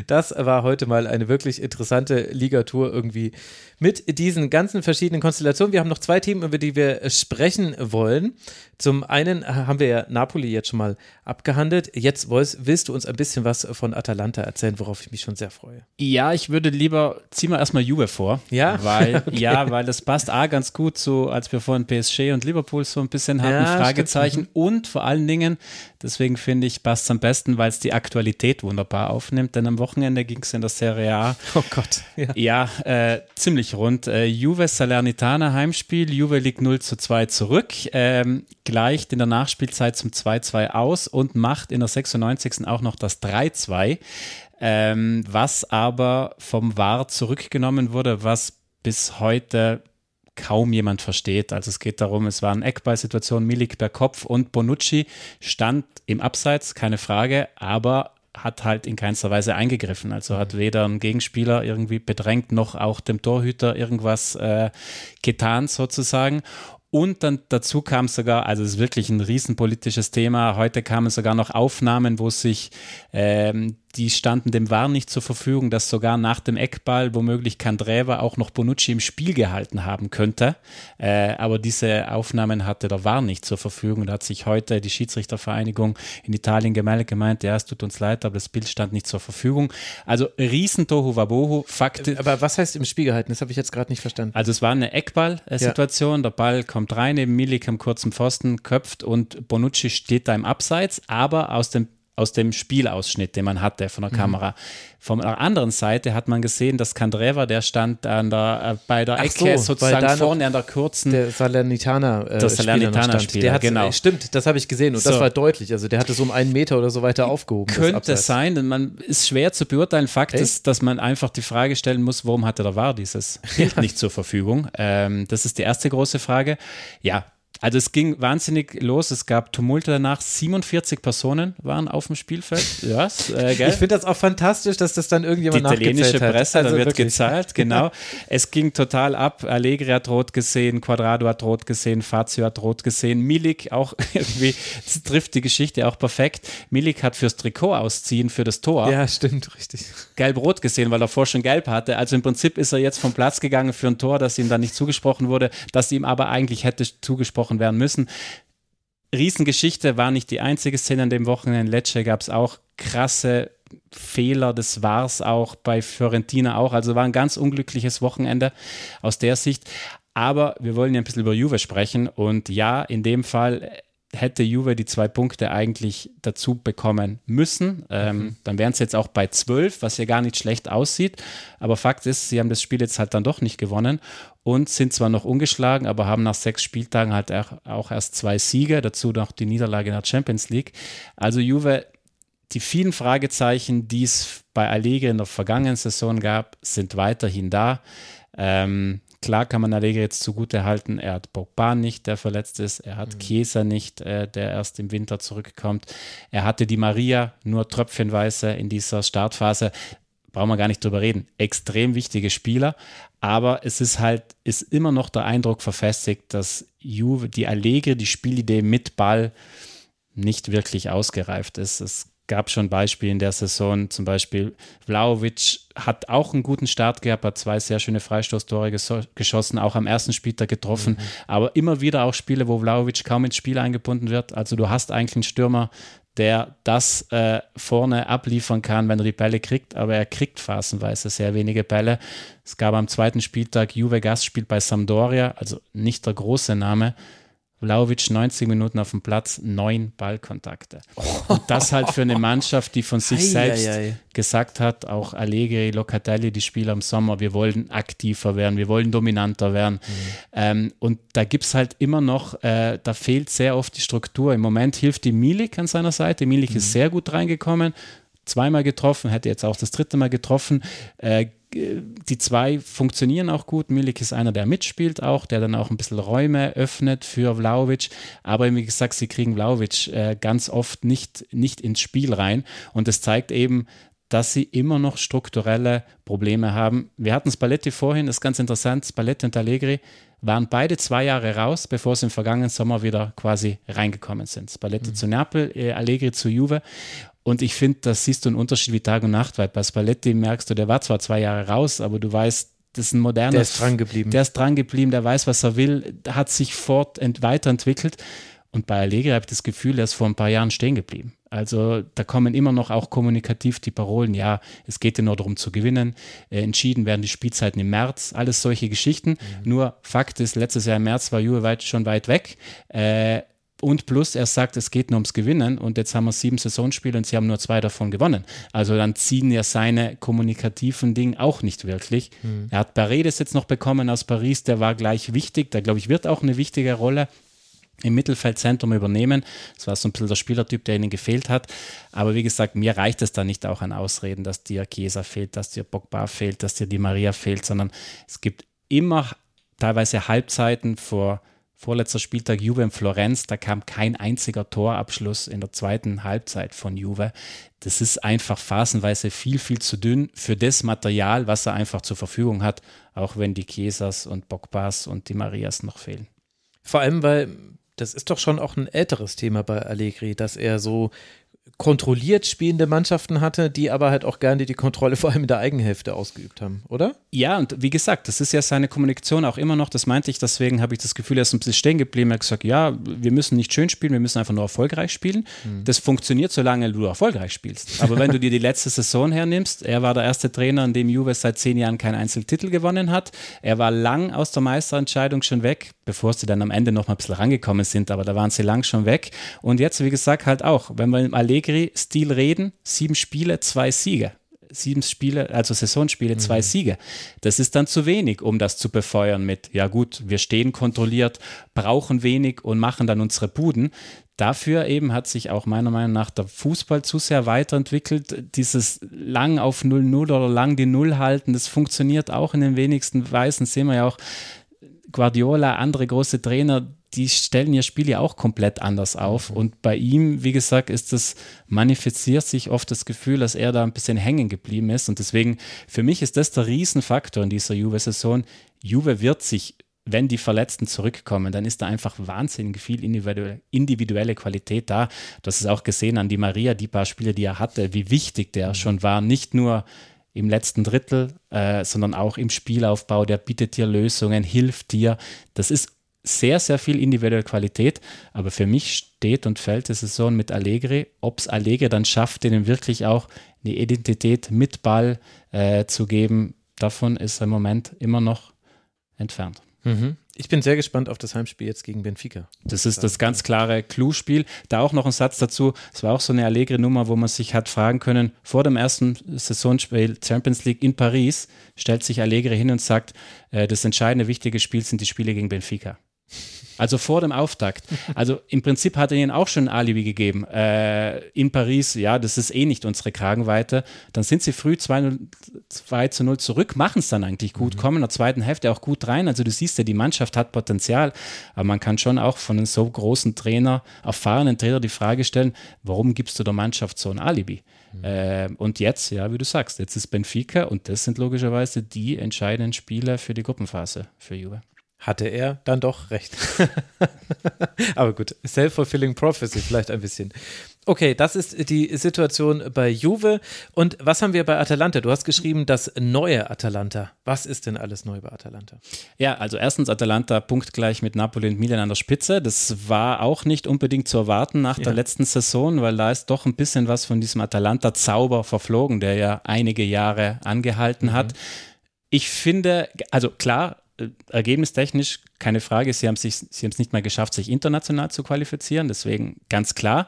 Das war heute mal eine wirklich interessante Ligatur irgendwie mit diesen ganzen verschiedenen Konstellationen. Wir haben noch zwei Themen, über die wir sprechen wollen. Zum einen haben wir ja Napoli jetzt schon mal abgehandelt. Jetzt willst du uns ein bisschen was von Atalanta erzählen, worauf ich mich schon sehr freue. Ja, ich würde lieber, zieh mal erstmal Juve vor. Ja? Weil, okay. ja, weil das passt A ganz gut so, als wir vorhin PSG und Liverpool so ein bisschen hatten, ja, Fragezeichen. Stimmt. Und vor allen Dingen, deswegen finde ich, passt es am besten, weil es die Aktualität wunderbar aufnimmt. Denn am Wochenende ging es in der Serie A. Oh Gott. Ja, ja äh, ziemlich rund. Äh, Juve Salernitana Heimspiel. Juve liegt 0 zu 2 zurück. Ähm, gleicht in der Nachspielzeit zum 2-2 aus und macht in der 96. auch noch das 3-2. Ähm, was aber vom VAR zurückgenommen wurde, was bis heute kaum jemand versteht. Also es geht darum, es war eine Eckballsituation, Milik per Kopf und Bonucci stand im Abseits, keine Frage, aber hat halt in keinster Weise eingegriffen. Also hat weder ein Gegenspieler irgendwie bedrängt, noch auch dem Torhüter irgendwas äh, getan sozusagen. Und dann dazu kam sogar, also es ist wirklich ein riesenpolitisches Thema, heute kamen sogar noch Aufnahmen, wo sich ähm, die standen dem War nicht zur Verfügung, dass sogar nach dem Eckball womöglich Kandreva auch noch Bonucci im Spiel gehalten haben könnte. Äh, aber diese Aufnahmen hatte der War nicht zur Verfügung. Da hat sich heute die Schiedsrichtervereinigung in Italien gemeldet, gemeint, ja, es tut uns leid, aber das Bild stand nicht zur Verfügung. Also Riesentohu Wabohu. Fakte. Aber was heißt im Spiel gehalten? Das habe ich jetzt gerade nicht verstanden. Also es war eine Eckball-Situation. Ja. Der Ball kommt rein, neben Milik am kurzen Pfosten, köpft und Bonucci steht da im Abseits, aber aus dem aus dem Spielausschnitt, den man hatte von der mhm. Kamera. Von der anderen Seite hat man gesehen, dass Kandreva, der stand an der, äh, bei der Ecke so, sozusagen vorne an der kurzen. Der Salernitana, äh, der Salernitana Spieler, der hat, genau. Stimmt, das habe ich gesehen und so. das war deutlich. Also der hatte so um einen Meter oder so weiter aufgehoben. Könnte sein, denn man ist schwer zu beurteilen. Fakt Echt? ist, dass man einfach die Frage stellen muss, warum hatte der VAR dieses Bild nicht zur Verfügung? Ähm, das ist die erste große Frage. Ja, also es ging wahnsinnig los, es gab Tumulte danach, 47 Personen waren auf dem Spielfeld. Ja, äh, Ich finde das auch fantastisch, dass das dann irgendjemand Die italienische Presse, also da wird wirklich. gezahlt, genau. es ging total ab, Allegri hat rot gesehen, Quadrado hat rot gesehen, Fazio hat rot gesehen, Milik auch irgendwie, trifft die Geschichte auch perfekt. Milik hat fürs Trikot ausziehen, für das Tor. Ja, stimmt, richtig. Gelb-rot gesehen, weil er vorher schon gelb hatte. Also im Prinzip ist er jetzt vom Platz gegangen für ein Tor, das ihm dann nicht zugesprochen wurde, das ihm aber eigentlich hätte zugesprochen angesprochen werden müssen. Riesengeschichte war nicht die einzige Szene an dem Wochenende. In Lecce gab es auch krasse Fehler, das war es auch bei Fiorentina auch. Also war ein ganz unglückliches Wochenende aus der Sicht. Aber wir wollen ja ein bisschen über Juve sprechen und ja, in dem Fall hätte Juve die zwei Punkte eigentlich dazu bekommen müssen. Ähm, mhm. Dann wären es jetzt auch bei zwölf, was ja gar nicht schlecht aussieht. Aber Fakt ist, sie haben das Spiel jetzt halt dann doch nicht gewonnen und sind zwar noch ungeschlagen, aber haben nach sechs Spieltagen halt auch erst zwei Siege, dazu noch die Niederlage in der Champions League. Also Juve, die vielen Fragezeichen, die es bei Allegri in der vergangenen Saison gab, sind weiterhin da. Ähm, Klar kann man Allegri jetzt zugute halten, er hat Pogba nicht, der verletzt ist, er hat mhm. Chiesa nicht, äh, der erst im Winter zurückkommt. Er hatte die Maria nur tröpfchenweise in dieser Startphase. Brauchen wir gar nicht drüber reden. Extrem wichtige Spieler, aber es ist halt, ist immer noch der Eindruck verfestigt, dass Juve, die Allegri, die Spielidee mit Ball nicht wirklich ausgereift ist. Es gab schon Beispiele in der Saison, zum Beispiel Vlaovic hat auch einen guten Start gehabt, hat zwei sehr schöne Freistoßtore geschossen, auch am ersten Spieltag getroffen, mhm. aber immer wieder auch Spiele, wo Vlaovic kaum ins Spiel eingebunden wird. Also du hast eigentlich einen Stürmer, der das äh, vorne abliefern kann, wenn er die Bälle kriegt, aber er kriegt phasenweise sehr wenige Bälle. Es gab am zweiten Spieltag Juve Gastspiel bei Sampdoria, also nicht der große Name, Vlaovic 90 Minuten auf dem Platz, neun Ballkontakte. Und das halt für eine Mannschaft, die von sich selbst gesagt hat, auch Allegri, Locatelli, die Spieler im Sommer, wir wollen aktiver werden, wir wollen dominanter werden. Mhm. Ähm, und da gibt es halt immer noch, äh, da fehlt sehr oft die Struktur. Im Moment hilft die Milik an seiner Seite. Milik mhm. ist sehr gut reingekommen, zweimal getroffen, hätte jetzt auch das dritte Mal getroffen. Äh, die zwei funktionieren auch gut. Milik ist einer, der mitspielt auch, der dann auch ein bisschen Räume öffnet für Vlaovic. Aber wie gesagt, sie kriegen Vlaovic äh, ganz oft nicht, nicht ins Spiel rein. Und das zeigt eben, dass sie immer noch strukturelle Probleme haben. Wir hatten Spalletti vorhin, das ist ganz interessant. Spalletti und Allegri waren beide zwei Jahre raus, bevor sie im vergangenen Sommer wieder quasi reingekommen sind. Spalletti mhm. zu Neapel, äh, Allegri zu Juve. Und ich finde, das siehst du einen Unterschied wie Tag und Nacht, weil bei Spalletti merkst du, der war zwar zwei Jahre raus, aber du weißt, das ist ein moderner. Der ist dran geblieben. Der ist dran geblieben, der weiß, was er will, hat sich fort weiterentwickelt. Und bei Allegri habe ich das Gefühl, er ist vor ein paar Jahren stehen geblieben. Also da kommen immer noch auch kommunikativ die Parolen, ja, es geht ja nur darum zu gewinnen. Äh, entschieden werden die Spielzeiten im März, alles solche Geschichten. Mhm. Nur Fakt ist, letztes Jahr im März war Juve weit, schon weit weg. Äh, und plus, er sagt, es geht nur ums Gewinnen und jetzt haben wir sieben Saisonspiele und sie haben nur zwei davon gewonnen. Also dann ziehen ja seine kommunikativen Dinge auch nicht wirklich. Mhm. Er hat Paredes jetzt noch bekommen aus Paris, der war gleich wichtig, der glaube ich wird auch eine wichtige Rolle im Mittelfeldzentrum übernehmen. Das war so ein bisschen der Spielertyp, der ihnen gefehlt hat. Aber wie gesagt, mir reicht es da nicht auch an Ausreden, dass dir Chiesa fehlt, dass dir Pogba fehlt, dass dir die Maria fehlt, sondern es gibt immer teilweise Halbzeiten vor vorletzter Spieltag Juve in Florenz, da kam kein einziger Torabschluss in der zweiten Halbzeit von Juve. Das ist einfach phasenweise viel, viel zu dünn für das Material, was er einfach zur Verfügung hat, auch wenn die Chiesas und Bogbas und die Marias noch fehlen. Vor allem, weil das ist doch schon auch ein älteres Thema bei Allegri, dass er so kontrolliert spielende Mannschaften hatte, die aber halt auch gerne die Kontrolle vor allem in der Eigenhälfte ausgeübt haben, oder? Ja, und wie gesagt, das ist ja seine Kommunikation auch immer noch, das meinte ich, deswegen habe ich das Gefühl, er ist ein bisschen stehen geblieben. Er hat gesagt, ja, wir müssen nicht schön spielen, wir müssen einfach nur erfolgreich spielen. Mhm. Das funktioniert, solange du erfolgreich spielst. Aber wenn du dir die letzte Saison hernimmst, er war der erste Trainer, in dem Juve seit zehn Jahren keinen Einzeltitel gewonnen hat. Er war lang aus der Meisterentscheidung schon weg, bevor sie dann am Ende noch mal ein bisschen rangekommen sind, aber da waren sie lang schon weg. Und jetzt, wie gesagt, halt auch, wenn wir im Allegri-Stil reden, sieben Spiele, zwei Siege sieben Spiele, also Saisonspiele, mhm. zwei Siege. Das ist dann zu wenig, um das zu befeuern mit, ja gut, wir stehen kontrolliert, brauchen wenig und machen dann unsere Buden. Dafür eben hat sich auch meiner Meinung nach der Fußball zu sehr weiterentwickelt. Dieses lang auf 0-0 oder lang die Null halten, das funktioniert auch in den wenigsten Weisen. Sehen wir ja auch Guardiola, andere große Trainer, die stellen ihr Spiel ja auch komplett anders auf. Mhm. Und bei ihm, wie gesagt, ist das, manifestiert sich oft das Gefühl, dass er da ein bisschen hängen geblieben ist. Und deswegen, für mich ist das der Riesenfaktor in dieser Juve-Saison. Juve wird sich, wenn die Verletzten zurückkommen, dann ist da einfach wahnsinnig viel individuelle, Qualität da. Hast es auch gesehen an die Maria, die paar Spiele, die er hatte, wie wichtig der mhm. schon war. Nicht nur im letzten Drittel, äh, sondern auch im Spielaufbau. Der bietet dir Lösungen, hilft dir. Das ist sehr, sehr viel individuelle Qualität. Aber für mich steht und fällt die Saison mit Allegri. Ob es Allegri dann schafft, denen wirklich auch eine Identität mit Ball äh, zu geben, davon ist er im Moment immer noch entfernt. Mhm. Ich bin sehr gespannt auf das Heimspiel jetzt gegen Benfica. Das ist das ganz klare Clou-Spiel. Da auch noch ein Satz dazu. Es war auch so eine allegre Nummer, wo man sich hat fragen können, vor dem ersten Saisonspiel Champions League in Paris stellt sich Allegri hin und sagt, äh, das entscheidende, wichtige Spiel sind die Spiele gegen Benfica. Also vor dem Auftakt. Also im Prinzip hat er ihnen auch schon ein Alibi gegeben. Äh, in Paris, ja, das ist eh nicht unsere Kragenweite. Dann sind sie früh 2, 2 zu 0 zurück, machen es dann eigentlich gut, mhm. kommen in der zweiten Hälfte auch gut rein. Also du siehst ja, die Mannschaft hat Potenzial, aber man kann schon auch von einem so großen Trainer, erfahrenen Trainer die Frage stellen, warum gibst du der Mannschaft so ein Alibi? Mhm. Äh, und jetzt, ja, wie du sagst, jetzt ist Benfica und das sind logischerweise die entscheidenden Spiele für die Gruppenphase für Juve hatte er dann doch recht. Aber gut, self-fulfilling prophecy vielleicht ein bisschen. Okay, das ist die Situation bei Juve. Und was haben wir bei Atalanta? Du hast geschrieben, das neue Atalanta. Was ist denn alles neu bei Atalanta? Ja, also erstens Atalanta punktgleich mit Napoli und Milan an der Spitze. Das war auch nicht unbedingt zu erwarten nach ja. der letzten Saison, weil da ist doch ein bisschen was von diesem Atalanta-Zauber verflogen, der ja einige Jahre angehalten mhm. hat. Ich finde, also klar, ergebnistechnisch keine Frage, sie haben sich, sie haben es nicht mal geschafft, sich international zu qualifizieren, deswegen ganz klar.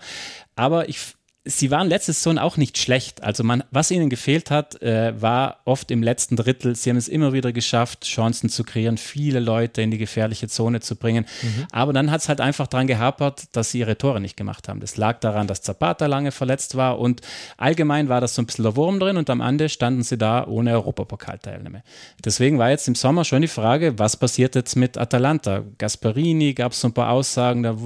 Aber ich sie waren letzte Saison auch nicht schlecht. Also man, was ihnen gefehlt hat, äh, war oft im letzten Drittel. Sie haben es immer wieder geschafft, Chancen zu kreieren, viele Leute in die gefährliche Zone zu bringen. Mhm. Aber dann hat es halt einfach daran gehapert, dass sie ihre Tore nicht gemacht haben. Das lag daran, dass Zapata lange verletzt war und allgemein war das so ein bisschen der Wurm drin und am Ende standen sie da ohne Europapokalteilnahme. Deswegen war jetzt im Sommer schon die Frage, was passiert jetzt mit Atalanta? Gasparini gab es so ein paar Aussagen, da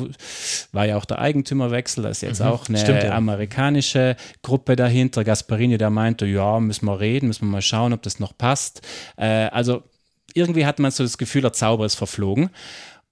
war ja auch der Eigentümerwechsel, da ist jetzt mhm. auch eine Stimmt, ja. Amerikanerin amerikanische Gruppe dahinter. Gasparini, der meinte, ja, müssen wir reden, müssen wir mal schauen, ob das noch passt. Äh, also irgendwie hat man so das Gefühl, der Zauber ist verflogen.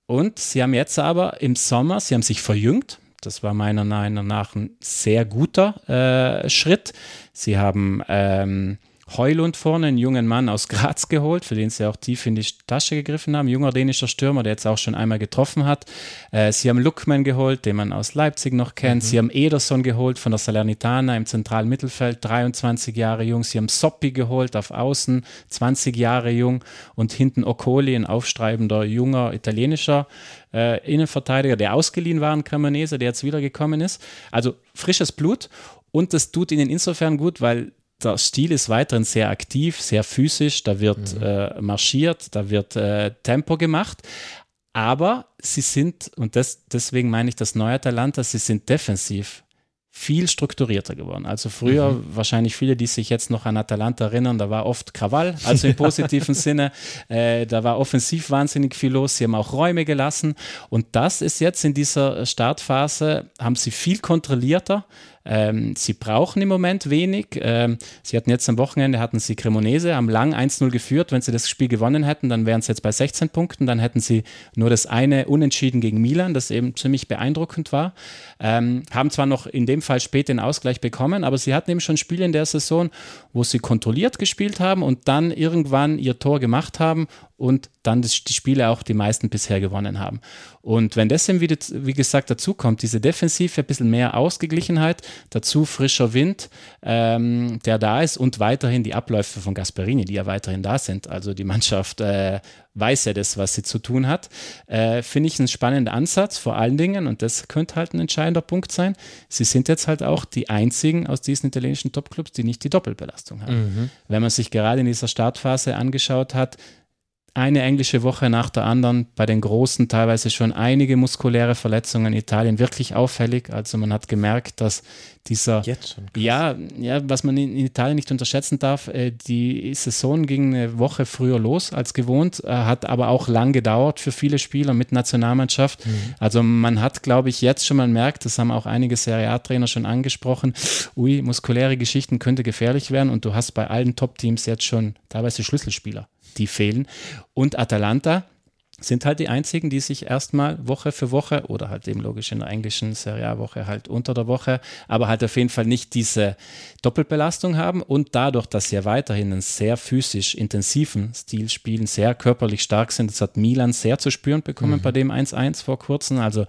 Und sie haben jetzt aber im Sommer, sie haben sich verjüngt. Das war meiner Meinung nach ein sehr guter äh, Schritt. Sie haben ähm, Heulund vorne, einen jungen Mann aus Graz geholt, für den sie auch tief in die Tasche gegriffen haben. Junger dänischer Stürmer, der jetzt auch schon einmal getroffen hat. Äh, sie haben Luckman geholt, den man aus Leipzig noch kennt. Mhm. Sie haben Ederson geholt von der Salernitana im zentralen Mittelfeld, 23 Jahre jung. Sie haben Soppi geholt auf Außen, 20 Jahre jung. Und hinten Okoli, ein aufstreibender, junger italienischer äh, Innenverteidiger, der ausgeliehen war, ein Cremonese, der jetzt wiedergekommen ist. Also frisches Blut. Und das tut ihnen insofern gut, weil der Stil ist weiterhin sehr aktiv, sehr physisch, da wird mhm. äh, marschiert, da wird äh, Tempo gemacht. Aber sie sind, und das, deswegen meine ich das neue Atalanta, sie sind defensiv viel strukturierter geworden. Also früher mhm. wahrscheinlich viele, die sich jetzt noch an Atalanta erinnern, da war oft Krawall, also im positiven Sinne. Äh, da war offensiv wahnsinnig viel los. Sie haben auch Räume gelassen. Und das ist jetzt in dieser Startphase, haben sie viel kontrollierter. Ähm, sie brauchen im Moment wenig. Ähm, sie hatten jetzt am Wochenende, hatten sie Cremonese, haben lang 1-0 geführt. Wenn sie das Spiel gewonnen hätten, dann wären sie jetzt bei 16 Punkten. Dann hätten sie nur das eine Unentschieden gegen Milan, das eben ziemlich beeindruckend war. Ähm, haben zwar noch in dem Fall später den Ausgleich bekommen, aber sie hatten eben schon Spiele in der Saison, wo sie kontrolliert gespielt haben und dann irgendwann ihr Tor gemacht haben und dann die Spiele auch die meisten bisher gewonnen haben. Und wenn das eben wieder, wie gesagt, dazu kommt, diese Defensive, ein bisschen mehr Ausgeglichenheit, dazu frischer Wind, ähm, der da ist und weiterhin die Abläufe von Gasperini, die ja weiterhin da sind. Also die Mannschaft äh, weiß ja das, was sie zu tun hat. Äh, Finde ich einen spannenden Ansatz, vor allen Dingen, und das könnte halt ein entscheidender Punkt sein. Sie sind jetzt halt auch die einzigen aus diesen italienischen Topclubs, die nicht die Doppelbelastung haben. Mhm. Wenn man sich gerade in dieser Startphase angeschaut hat, eine englische Woche nach der anderen, bei den Großen teilweise schon einige muskuläre Verletzungen in Italien, wirklich auffällig. Also man hat gemerkt, dass dieser, ja, ja, was man in, Italien nicht unterschätzen darf, äh, die Saison ging eine Woche früher los als gewohnt, äh, hat aber auch lang gedauert für viele Spieler mit Nationalmannschaft. Mhm. Also man hat, glaube ich, jetzt schon mal merkt, das haben auch einige Serie A-Trainer schon angesprochen, ui, muskuläre Geschichten könnte gefährlich werden und du hast bei allen Top-Teams jetzt schon teilweise Schlüsselspieler die fehlen. Und Atalanta, sind halt die einzigen, die sich erstmal Woche für Woche oder halt eben logisch in der englischen Serie A-Woche halt unter der Woche, aber halt auf jeden Fall nicht diese Doppelbelastung haben und dadurch, dass sie ja weiterhin einen sehr physisch intensiven Stil spielen, sehr körperlich stark sind, das hat Milan sehr zu spüren bekommen mhm. bei dem 1-1 vor kurzem, also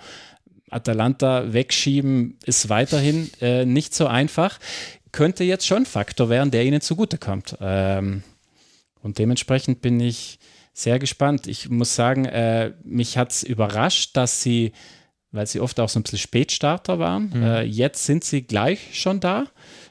Atalanta wegschieben ist weiterhin äh, nicht so einfach, könnte jetzt schon Faktor werden, der ihnen zugutekommt. Ähm, und dementsprechend bin ich sehr gespannt. Ich muss sagen, äh, mich hat es überrascht, dass sie, weil sie oft auch so ein bisschen Spätstarter waren, mhm. äh, jetzt sind sie gleich schon da.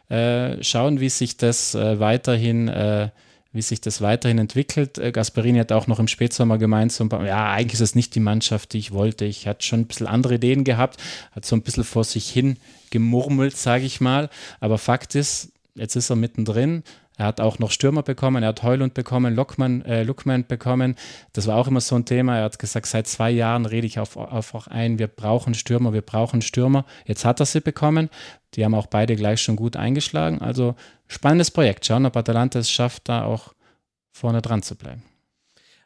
Äh, schauen, wie sich das äh, weiterhin äh, wie sich das weiterhin entwickelt. Äh, Gasperini hat auch noch im Spätsommer gemeint, so, ja, eigentlich ist es nicht die Mannschaft, die ich wollte. Ich hatte schon ein bisschen andere Ideen gehabt, hat so ein bisschen vor sich hin gemurmelt, sage ich mal. Aber Fakt ist, jetzt ist er mittendrin, er hat auch noch Stürmer bekommen, er hat Heulund bekommen, Lockman, äh, Lookman bekommen. Das war auch immer so ein Thema. Er hat gesagt, seit zwei Jahren rede ich auf, auf auch ein, wir brauchen Stürmer, wir brauchen Stürmer. Jetzt hat er sie bekommen. Die haben auch beide gleich schon gut eingeschlagen. Also spannendes Projekt. Schauen, ob Atalanta es schafft, da auch vorne dran zu bleiben.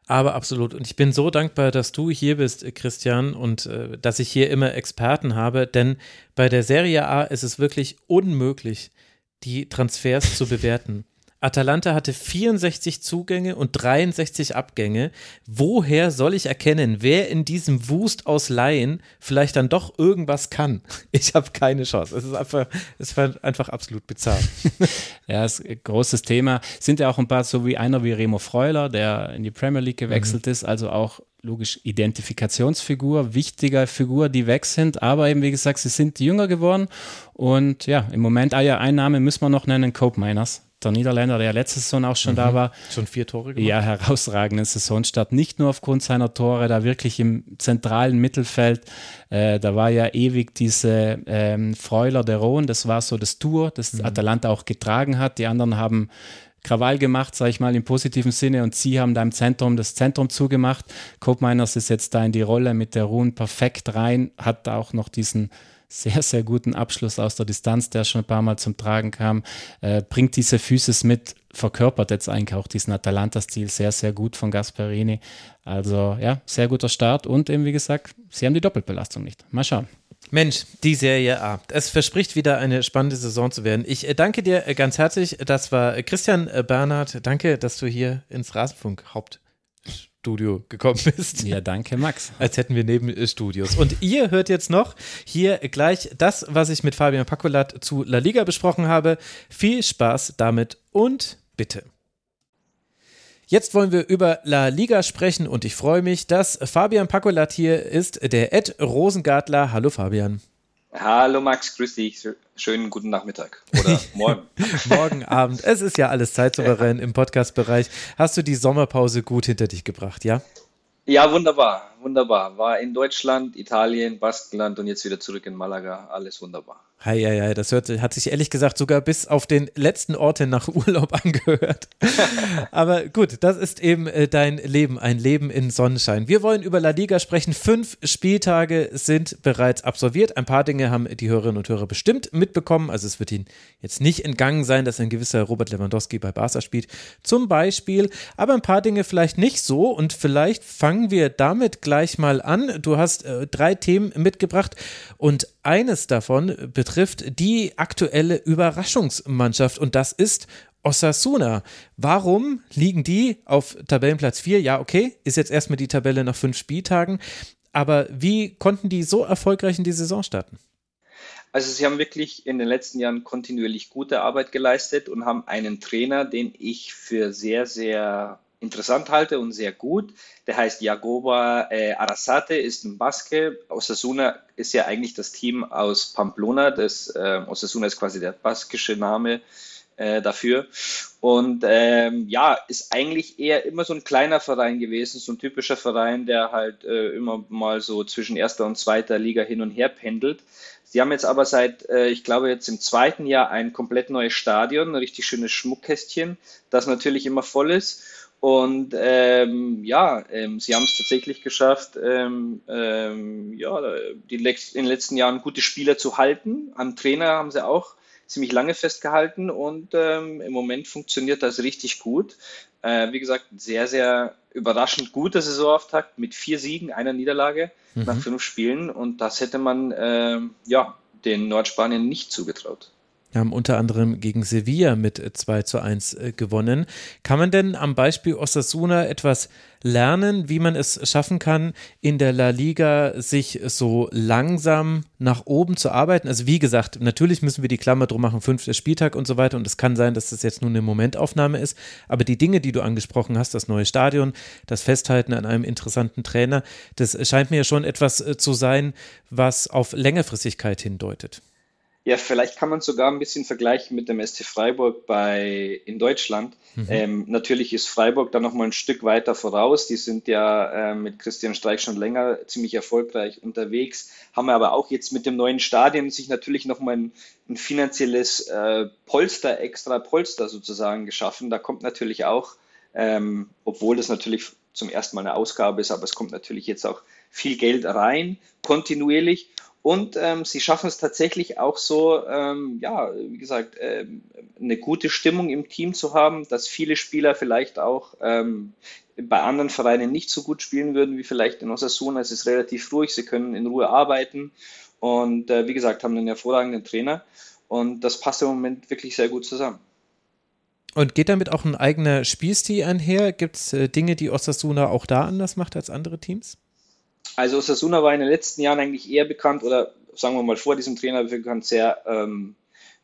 Aber absolut. Und ich bin so dankbar, dass du hier bist, Christian, und äh, dass ich hier immer Experten habe, denn bei der Serie A ist es wirklich unmöglich, die Transfers zu bewerten. Atalanta hatte 64 Zugänge und 63 Abgänge. Woher soll ich erkennen, wer in diesem Wust aus Laien vielleicht dann doch irgendwas kann? Ich habe keine Chance. Es ist einfach, es war einfach absolut bizarr. ja, ist ein großes Thema. Sind ja auch ein paar, so wie einer wie Remo Freuler, der in die Premier League gewechselt mhm. ist, also auch logisch Identifikationsfigur, wichtiger Figur, die weg sind, aber eben wie gesagt, sie sind jünger geworden und ja, im Moment, ah ja, ein Name müssen wir noch nennen, Cope Miners der Niederländer, der letzte Saison auch schon mhm. da war. Schon vier Tore gemacht. Ja, herausragenden Saisonstart. Nicht nur aufgrund seiner Tore, da wirklich im zentralen Mittelfeld. Äh, da war ja ewig diese ähm, Freuler der Rhone, das war so das Tour, das mhm. Atalanta auch getragen hat. Die anderen haben Krawall gemacht, sage ich mal, im positiven Sinne und sie haben da im Zentrum das Zentrum zugemacht. Cope Miners ist jetzt da in die Rolle mit der Rune perfekt rein, hat da auch noch diesen sehr, sehr guten Abschluss aus der Distanz, der schon ein paar Mal zum Tragen kam, äh, bringt diese Physis mit, verkörpert jetzt eigentlich auch diesen Atalanta-Stil sehr, sehr gut von Gasperini. Also ja, sehr guter Start und eben wie gesagt, sie haben die Doppelbelastung nicht. Mal schauen. Mensch, die Serie A. Es verspricht wieder eine spannende Saison zu werden. Ich äh, danke dir äh, ganz herzlich. Das war Christian äh, Bernhard. Danke, dass du hier ins Rasenfunk Haupt Studio gekommen bist. Ja, danke, Max. Als hätten wir Nebenstudios. Und ihr hört jetzt noch hier gleich das, was ich mit Fabian Pacolat zu La Liga besprochen habe. Viel Spaß damit und bitte. Jetzt wollen wir über La Liga sprechen und ich freue mich, dass Fabian Pacolat hier ist, der Ed Rosengartler. Hallo Fabian. Hallo Max, grüß dich. Schönen guten Nachmittag oder morgen. morgen Abend. Es ist ja alles zeitsouverän ja. im Podcast-Bereich. Hast du die Sommerpause gut hinter dich gebracht, ja? Ja, wunderbar, wunderbar. War in Deutschland, Italien, Baskenland und jetzt wieder zurück in Malaga. Alles wunderbar. Hei, hei, hei, das hört, hat sich ehrlich gesagt sogar bis auf den letzten Orte nach Urlaub angehört. Aber gut, das ist eben äh, dein Leben, ein Leben in Sonnenschein. Wir wollen über La Liga sprechen. Fünf Spieltage sind bereits absolviert. Ein paar Dinge haben die Hörerinnen und Hörer bestimmt mitbekommen. Also es wird ihnen jetzt nicht entgangen sein, dass ein gewisser Robert Lewandowski bei Barca spielt, zum Beispiel. Aber ein paar Dinge vielleicht nicht so. Und vielleicht fangen wir damit gleich mal an. Du hast äh, drei Themen mitgebracht und eines davon betrifft die aktuelle Überraschungsmannschaft und das ist Osasuna. Warum liegen die auf Tabellenplatz 4? Ja, okay, ist jetzt erstmal die Tabelle nach fünf Spieltagen. Aber wie konnten die so erfolgreich in die Saison starten? Also sie haben wirklich in den letzten Jahren kontinuierlich gute Arbeit geleistet und haben einen Trainer, den ich für sehr, sehr interessant halte und sehr gut. Der heißt Jagoba äh, Arasate, ist ein Baske. Osasuna ist ja eigentlich das Team aus Pamplona. Das, äh, Osasuna ist quasi der baskische Name äh, dafür. Und ähm, ja, ist eigentlich eher immer so ein kleiner Verein gewesen, so ein typischer Verein, der halt äh, immer mal so zwischen erster und zweiter Liga hin und her pendelt. Sie haben jetzt aber seit, äh, ich glaube, jetzt im zweiten Jahr ein komplett neues Stadion, ein richtig schönes Schmuckkästchen, das natürlich immer voll ist. Und ähm, ja, ähm, sie haben es tatsächlich geschafft, ähm, ähm ja, die in den letzten Jahren gute Spieler zu halten. Am Trainer haben sie auch ziemlich lange festgehalten und ähm, im Moment funktioniert das richtig gut. Äh, wie gesagt, sehr, sehr überraschend guter Saisonauftakt mit vier Siegen, einer Niederlage mhm. nach fünf Spielen. Und das hätte man äh, ja, den Nordspaniern nicht zugetraut haben unter anderem gegen Sevilla mit 2 zu 1 äh, gewonnen. Kann man denn am Beispiel Osasuna etwas lernen, wie man es schaffen kann, in der La Liga sich so langsam nach oben zu arbeiten? Also wie gesagt, natürlich müssen wir die Klammer drum machen, fünfter Spieltag und so weiter und es kann sein, dass das jetzt nur eine Momentaufnahme ist, aber die Dinge, die du angesprochen hast, das neue Stadion, das Festhalten an einem interessanten Trainer, das scheint mir schon etwas äh, zu sein, was auf Längerfristigkeit hindeutet. Ja, vielleicht kann man sogar ein bisschen vergleichen mit dem ST Freiburg bei in Deutschland. Mhm. Ähm, natürlich ist Freiburg da nochmal ein Stück weiter voraus. Die sind ja äh, mit Christian Streich schon länger ziemlich erfolgreich unterwegs, haben aber auch jetzt mit dem neuen Stadion sich natürlich nochmal ein, ein finanzielles äh, Polster, extra Polster sozusagen geschaffen. Da kommt natürlich auch, ähm, obwohl das natürlich zum ersten Mal eine Ausgabe ist, aber es kommt natürlich jetzt auch viel Geld rein, kontinuierlich. Und ähm, sie schaffen es tatsächlich auch so, ähm, ja, wie gesagt, ähm, eine gute Stimmung im Team zu haben, dass viele Spieler vielleicht auch ähm, bei anderen Vereinen nicht so gut spielen würden wie vielleicht in Osasuna. Es ist relativ ruhig, sie können in Ruhe arbeiten und äh, wie gesagt, haben einen hervorragenden Trainer und das passt im Moment wirklich sehr gut zusammen. Und geht damit auch ein eigener Spielstil einher? Gibt es äh, Dinge, die Osasuna auch da anders macht als andere Teams? Also Osasuna war in den letzten Jahren eigentlich eher bekannt oder sagen wir mal vor diesem Trainer bekannt, sehr ähm,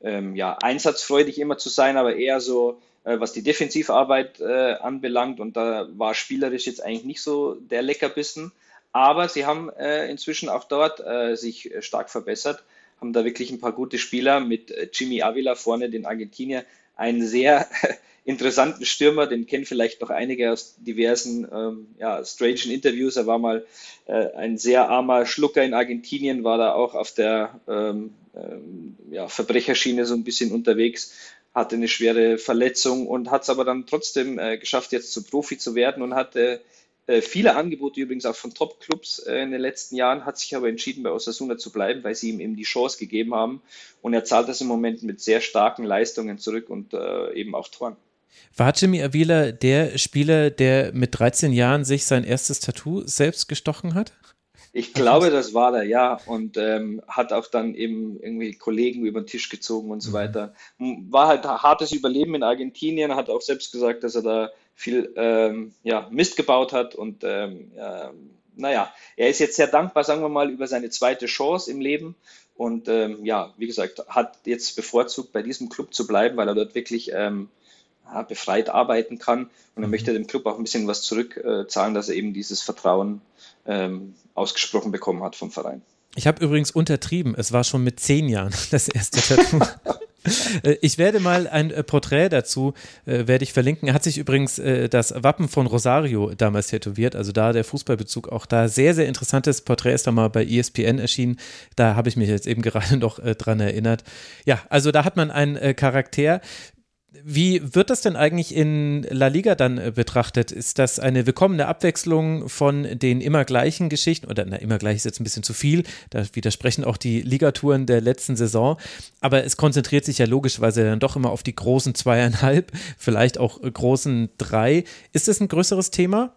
ähm, ja, einsatzfreudig immer zu sein, aber eher so, äh, was die Defensivarbeit äh, anbelangt. Und da war spielerisch jetzt eigentlich nicht so der Leckerbissen. Aber sie haben äh, inzwischen auch dort äh, sich stark verbessert, haben da wirklich ein paar gute Spieler mit äh, Jimmy Avila vorne, den Argentinier, einen sehr interessanten Stürmer, den kennen vielleicht noch einige aus diversen ähm, ja, strangen Interviews. Er war mal äh, ein sehr armer Schlucker in Argentinien, war da auch auf der ähm, ähm, ja, Verbrecherschiene so ein bisschen unterwegs, hatte eine schwere Verletzung und hat es aber dann trotzdem äh, geschafft, jetzt zu Profi zu werden und hatte viele Angebote übrigens auch von Top-Clubs äh, in den letzten Jahren, hat sich aber entschieden, bei Osasuna zu bleiben, weil sie ihm eben die Chance gegeben haben. Und er zahlt das im Moment mit sehr starken Leistungen zurück und äh, eben auch Toren. War Jimmy Avila der Spieler, der mit 13 Jahren sich sein erstes Tattoo selbst gestochen hat? Ich glaube, das war der, ja. Und ähm, hat auch dann eben irgendwie Kollegen über den Tisch gezogen und so mhm. weiter. War halt hartes Überleben in Argentinien, hat auch selbst gesagt, dass er da viel ähm, ja, Mist gebaut hat. Und ähm, äh, naja, er ist jetzt sehr dankbar, sagen wir mal, über seine zweite Chance im Leben. Und ähm, ja, wie gesagt, hat jetzt bevorzugt, bei diesem Club zu bleiben, weil er dort wirklich ähm, ja, befreit arbeiten kann. Und er mhm. möchte dem Club auch ein bisschen was zurückzahlen, dass er eben dieses Vertrauen ähm, ausgesprochen bekommen hat vom Verein. Ich habe übrigens untertrieben. Es war schon mit zehn Jahren das erste Tattoo. Äh, ich werde mal ein äh, Porträt dazu, äh, werde ich verlinken. Er hat sich übrigens äh, das Wappen von Rosario damals tätowiert, also da der Fußballbezug auch da. Sehr, sehr interessantes Porträt ist da mal bei ESPN erschienen. Da habe ich mich jetzt eben gerade noch äh, dran erinnert. Ja, also da hat man einen äh, Charakter. Wie wird das denn eigentlich in La Liga dann äh, betrachtet? Ist das eine willkommene Abwechslung von den immer gleichen Geschichten? Oder na, immer gleich ist jetzt ein bisschen zu viel. Da widersprechen auch die Ligatouren der letzten Saison. Aber es konzentriert sich ja logischerweise dann doch immer auf die großen zweieinhalb, vielleicht auch äh, großen drei. Ist das ein größeres Thema?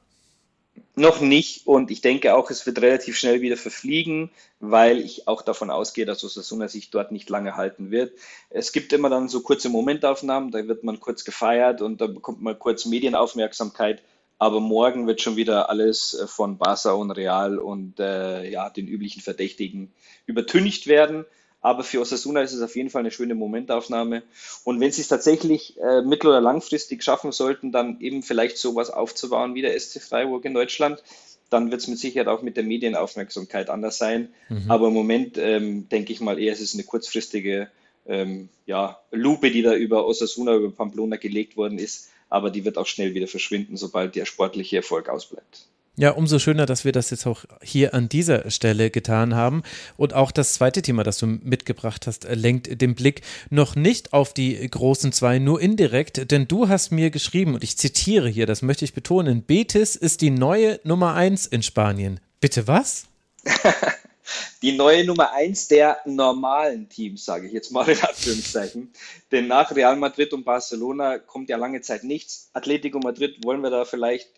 Noch nicht und ich denke auch, es wird relativ schnell wieder verfliegen, weil ich auch davon ausgehe, dass Osasuna sich dort nicht lange halten wird. Es gibt immer dann so kurze Momentaufnahmen, da wird man kurz gefeiert und da bekommt man kurz Medienaufmerksamkeit, aber morgen wird schon wieder alles äh, von Barca und Real und äh, ja, den üblichen Verdächtigen übertüncht werden. Aber für Osasuna ist es auf jeden Fall eine schöne Momentaufnahme. Und wenn sie es tatsächlich äh, mittel- oder langfristig schaffen sollten, dann eben vielleicht sowas aufzubauen wie der SC Freiburg in Deutschland, dann wird es mit Sicherheit auch mit der Medienaufmerksamkeit anders sein. Mhm. Aber im Moment ähm, denke ich mal eher, es ist eine kurzfristige ähm, ja, Lupe, die da über Osasuna, über Pamplona gelegt worden ist. Aber die wird auch schnell wieder verschwinden, sobald der sportliche Erfolg ausbleibt. Ja, umso schöner, dass wir das jetzt auch hier an dieser Stelle getan haben. Und auch das zweite Thema, das du mitgebracht hast, lenkt den Blick noch nicht auf die großen zwei, nur indirekt, denn du hast mir geschrieben, und ich zitiere hier, das möchte ich betonen, Betis ist die neue Nummer eins in Spanien. Bitte was? die neue Nummer eins der normalen Teams, sage ich jetzt mal in Anführungszeichen. Denn nach Real Madrid und Barcelona kommt ja lange Zeit nichts. Atletico Madrid wollen wir da vielleicht,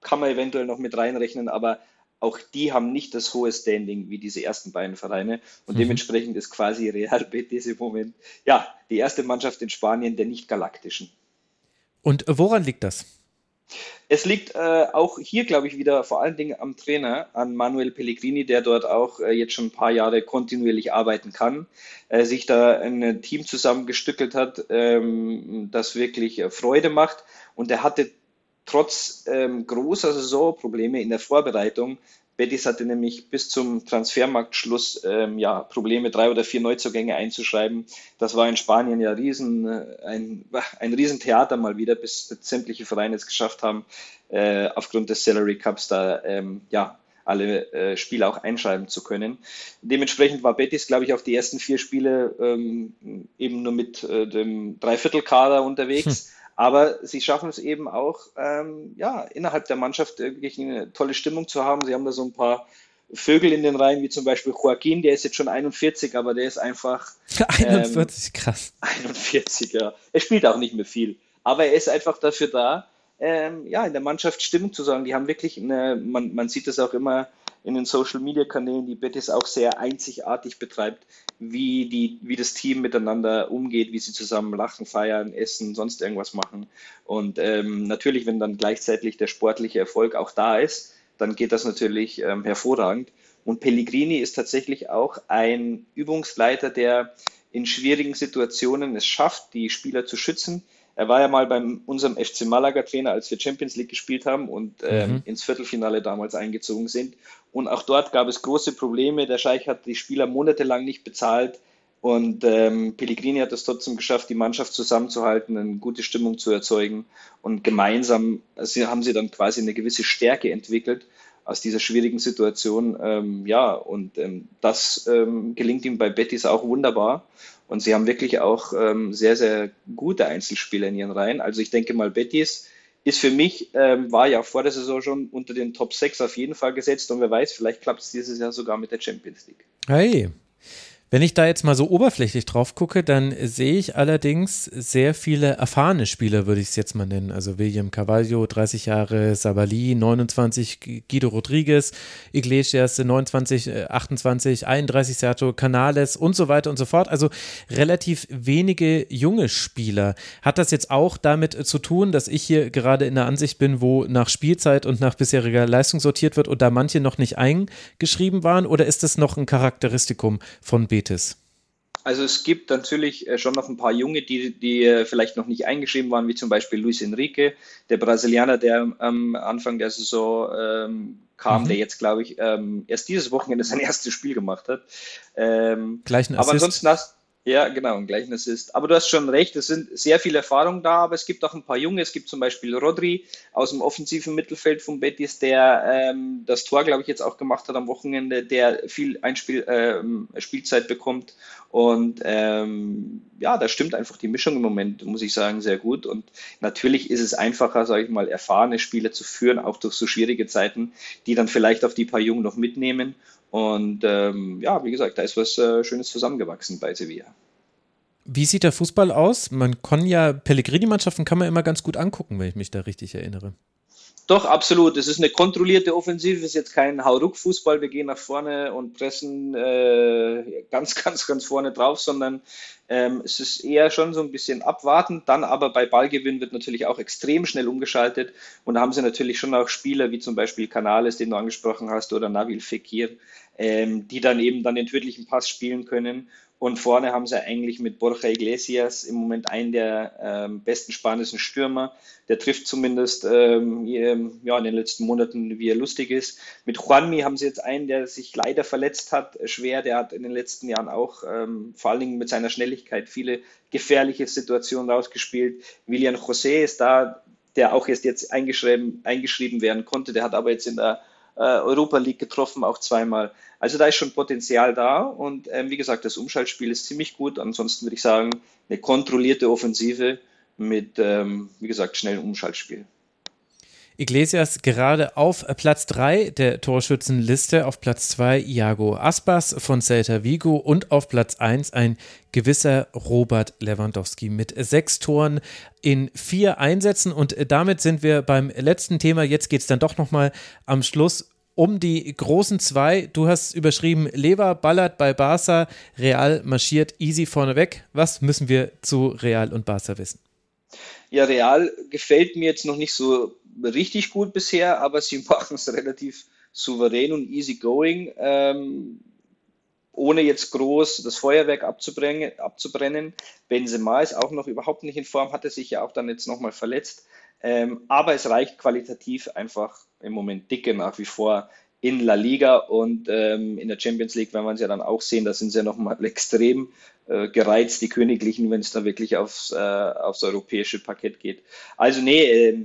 kann man eventuell noch mit reinrechnen, aber auch die haben nicht das hohe Standing wie diese ersten beiden Vereine und mhm. dementsprechend ist quasi Real Betis im Moment ja die erste Mannschaft in Spanien der nicht galaktischen. Und woran liegt das? Es liegt äh, auch hier, glaube ich, wieder vor allen Dingen am Trainer, an Manuel Pellegrini, der dort auch äh, jetzt schon ein paar Jahre kontinuierlich arbeiten kann, äh, sich da ein Team zusammengestückelt hat, ähm, das wirklich äh, Freude macht. Und er hatte trotz ähm, großer Saisonprobleme in der Vorbereitung Betis hatte nämlich bis zum Transfermarktschluss ähm, ja, Probleme, drei oder vier Neuzugänge einzuschreiben. Das war in Spanien ja riesen, äh, ein, ein Riesentheater mal wieder, bis sämtliche Vereine es geschafft haben, äh, aufgrund des Salary Cups da ähm, ja, alle äh, Spiele auch einschreiben zu können. Dementsprechend war Betis, glaube ich, auch die ersten vier Spiele ähm, eben nur mit äh, dem Dreiviertelkader unterwegs. Hm. Aber sie schaffen es eben auch, ähm, ja, innerhalb der Mannschaft wirklich eine tolle Stimmung zu haben. Sie haben da so ein paar Vögel in den Reihen, wie zum Beispiel Joaquin, der ist jetzt schon 41, aber der ist einfach. 41, ähm, krass. 41, ja. Er spielt auch nicht mehr viel. Aber er ist einfach dafür da, ähm, ja, in der Mannschaft Stimmung zu sagen. Die haben wirklich eine, man, man sieht das auch immer in den Social Media Kanälen, die Betis auch sehr einzigartig betreibt, wie, die, wie das Team miteinander umgeht, wie sie zusammen lachen, feiern, essen, sonst irgendwas machen. Und ähm, natürlich, wenn dann gleichzeitig der sportliche Erfolg auch da ist, dann geht das natürlich ähm, hervorragend. Und Pellegrini ist tatsächlich auch ein Übungsleiter, der in schwierigen Situationen es schafft, die Spieler zu schützen, er war ja mal bei unserem FC Malaga Trainer, als wir Champions League gespielt haben und ähm, mhm. ins Viertelfinale damals eingezogen sind. Und auch dort gab es große Probleme. Der Scheich hat die Spieler monatelang nicht bezahlt. Und ähm, Pellegrini hat es trotzdem geschafft, die Mannschaft zusammenzuhalten, eine gute Stimmung zu erzeugen. Und gemeinsam also haben sie dann quasi eine gewisse Stärke entwickelt aus dieser schwierigen Situation. Ähm, ja, und ähm, das ähm, gelingt ihm bei Betis auch wunderbar. Und sie haben wirklich auch ähm, sehr, sehr gute Einzelspieler in ihren Reihen. Also ich denke mal, Betis ist für mich, ähm, war ja vor der Saison schon unter den Top 6 auf jeden Fall gesetzt. Und wer weiß, vielleicht klappt es dieses Jahr sogar mit der Champions League. Hey, wenn ich da jetzt mal so oberflächlich drauf gucke, dann sehe ich allerdings sehr viele erfahrene Spieler, würde ich es jetzt mal nennen. Also William Carvalho, 30 Jahre, Sabali, 29, Guido Rodriguez, Iglesias, 29, 28, 31, Sergio Canales und so weiter und so fort. Also relativ wenige junge Spieler. Hat das jetzt auch damit zu tun, dass ich hier gerade in der Ansicht bin, wo nach Spielzeit und nach bisheriger Leistung sortiert wird und da manche noch nicht eingeschrieben waren? Oder ist das noch ein Charakteristikum von B? Diabetes? Also es gibt natürlich äh, schon noch ein paar Junge, die, die äh, vielleicht noch nicht eingeschrieben waren, wie zum Beispiel Luis Enrique, der Brasilianer, der am Anfang der Saison ähm, kam, mhm. der jetzt, glaube ich, ähm, erst dieses Wochenende sein erstes Spiel gemacht hat. Ähm, Gleichen aber ansonsten hast, ja, genau, ein gleichen Assist. Aber du hast schon recht, es sind sehr viele Erfahrungen da, aber es gibt auch ein paar Junge. Es gibt zum Beispiel Rodri aus dem offensiven Mittelfeld von Betis, der ähm, das Tor, glaube ich, jetzt auch gemacht hat am Wochenende, der viel Einspiel, ähm, Spielzeit bekommt. Und ähm, ja, da stimmt einfach die Mischung im Moment, muss ich sagen, sehr gut. Und natürlich ist es einfacher, sage ich mal, erfahrene Spieler zu führen, auch durch so schwierige Zeiten, die dann vielleicht auf die paar Jungen noch mitnehmen und ähm, ja, wie gesagt, da ist was äh, Schönes zusammengewachsen bei Sevilla. Wie sieht der Fußball aus? Man kann ja, Pellegrini-Mannschaften kann man immer ganz gut angucken, wenn ich mich da richtig erinnere. Doch, absolut. Es ist eine kontrollierte Offensive, es ist jetzt kein Hauruck-Fußball, wir gehen nach vorne und pressen äh, ganz, ganz, ganz vorne drauf, sondern ähm, es ist eher schon so ein bisschen abwartend. Dann aber bei Ballgewinn wird natürlich auch extrem schnell umgeschaltet und da haben sie natürlich schon auch Spieler wie zum Beispiel Canales, den du angesprochen hast, oder Nabil Fekir, ähm, die dann eben dann den tödlichen Pass spielen können und vorne haben sie eigentlich mit Borja Iglesias im Moment einen der ähm, besten spanischen Stürmer. Der trifft zumindest ähm, ja, in den letzten Monaten, wie er lustig ist. Mit Juanmi haben sie jetzt einen, der sich leider verletzt hat, schwer. Der hat in den letzten Jahren auch ähm, vor allen Dingen mit seiner Schnelligkeit viele gefährliche Situationen rausgespielt. William José ist da, der auch erst jetzt eingeschrieben, eingeschrieben werden konnte. Der hat aber jetzt in der Europa League getroffen, auch zweimal. Also da ist schon Potenzial da und ähm, wie gesagt, das Umschaltspiel ist ziemlich gut. Ansonsten würde ich sagen, eine kontrollierte Offensive mit, ähm, wie gesagt, schnellem Umschaltspiel. Iglesias gerade auf Platz 3 der Torschützenliste, auf Platz 2 Iago Aspas von Celta Vigo und auf Platz 1 ein gewisser Robert Lewandowski mit sechs Toren in vier Einsätzen. Und damit sind wir beim letzten Thema. Jetzt geht es dann doch nochmal am Schluss um die großen zwei. Du hast überschrieben, Lever ballert bei Barca, Real marschiert easy vorneweg. Was müssen wir zu Real und Barca wissen? Ja, Real gefällt mir jetzt noch nicht so richtig gut bisher, aber sie machen es relativ souverän und easy going, ähm, ohne jetzt groß das Feuerwerk abzubrennen. Benzema ist auch noch überhaupt nicht in Form, hatte sich ja auch dann jetzt nochmal verletzt. Ähm, aber es reicht qualitativ einfach im Moment dicke nach wie vor in La Liga und ähm, in der Champions League werden wir es ja dann auch sehen, da sind sie ja nochmal extrem äh, gereizt, die Königlichen, wenn es da wirklich aufs, äh, aufs europäische Parkett geht. Also nee, äh,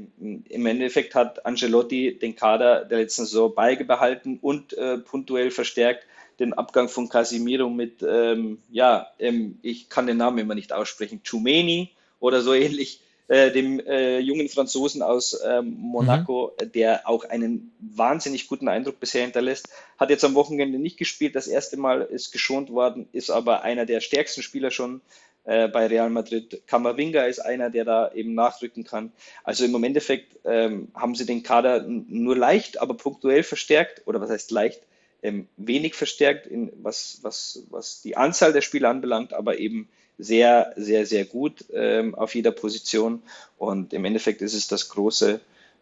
im Endeffekt hat Ancelotti den Kader der letzten Saison beibehalten und äh, punktuell verstärkt den Abgang von Casimiro mit, ähm, ja, ähm, ich kann den Namen immer nicht aussprechen, Chumeni oder so ähnlich äh, dem äh, jungen Franzosen aus ähm, Monaco, mhm. der auch einen wahnsinnig guten Eindruck bisher hinterlässt. Hat jetzt am Wochenende nicht gespielt, das erste Mal ist geschont worden, ist aber einer der stärksten Spieler schon äh, bei Real Madrid. Kamavinga ist einer, der da eben nachrücken kann. Also im Endeffekt ähm, haben sie den Kader nur leicht, aber punktuell verstärkt, oder was heißt leicht? Ähm, wenig verstärkt, in, was, was, was die Anzahl der Spieler anbelangt, aber eben sehr, sehr, sehr gut ähm, auf jeder Position. Und im Endeffekt ist es das große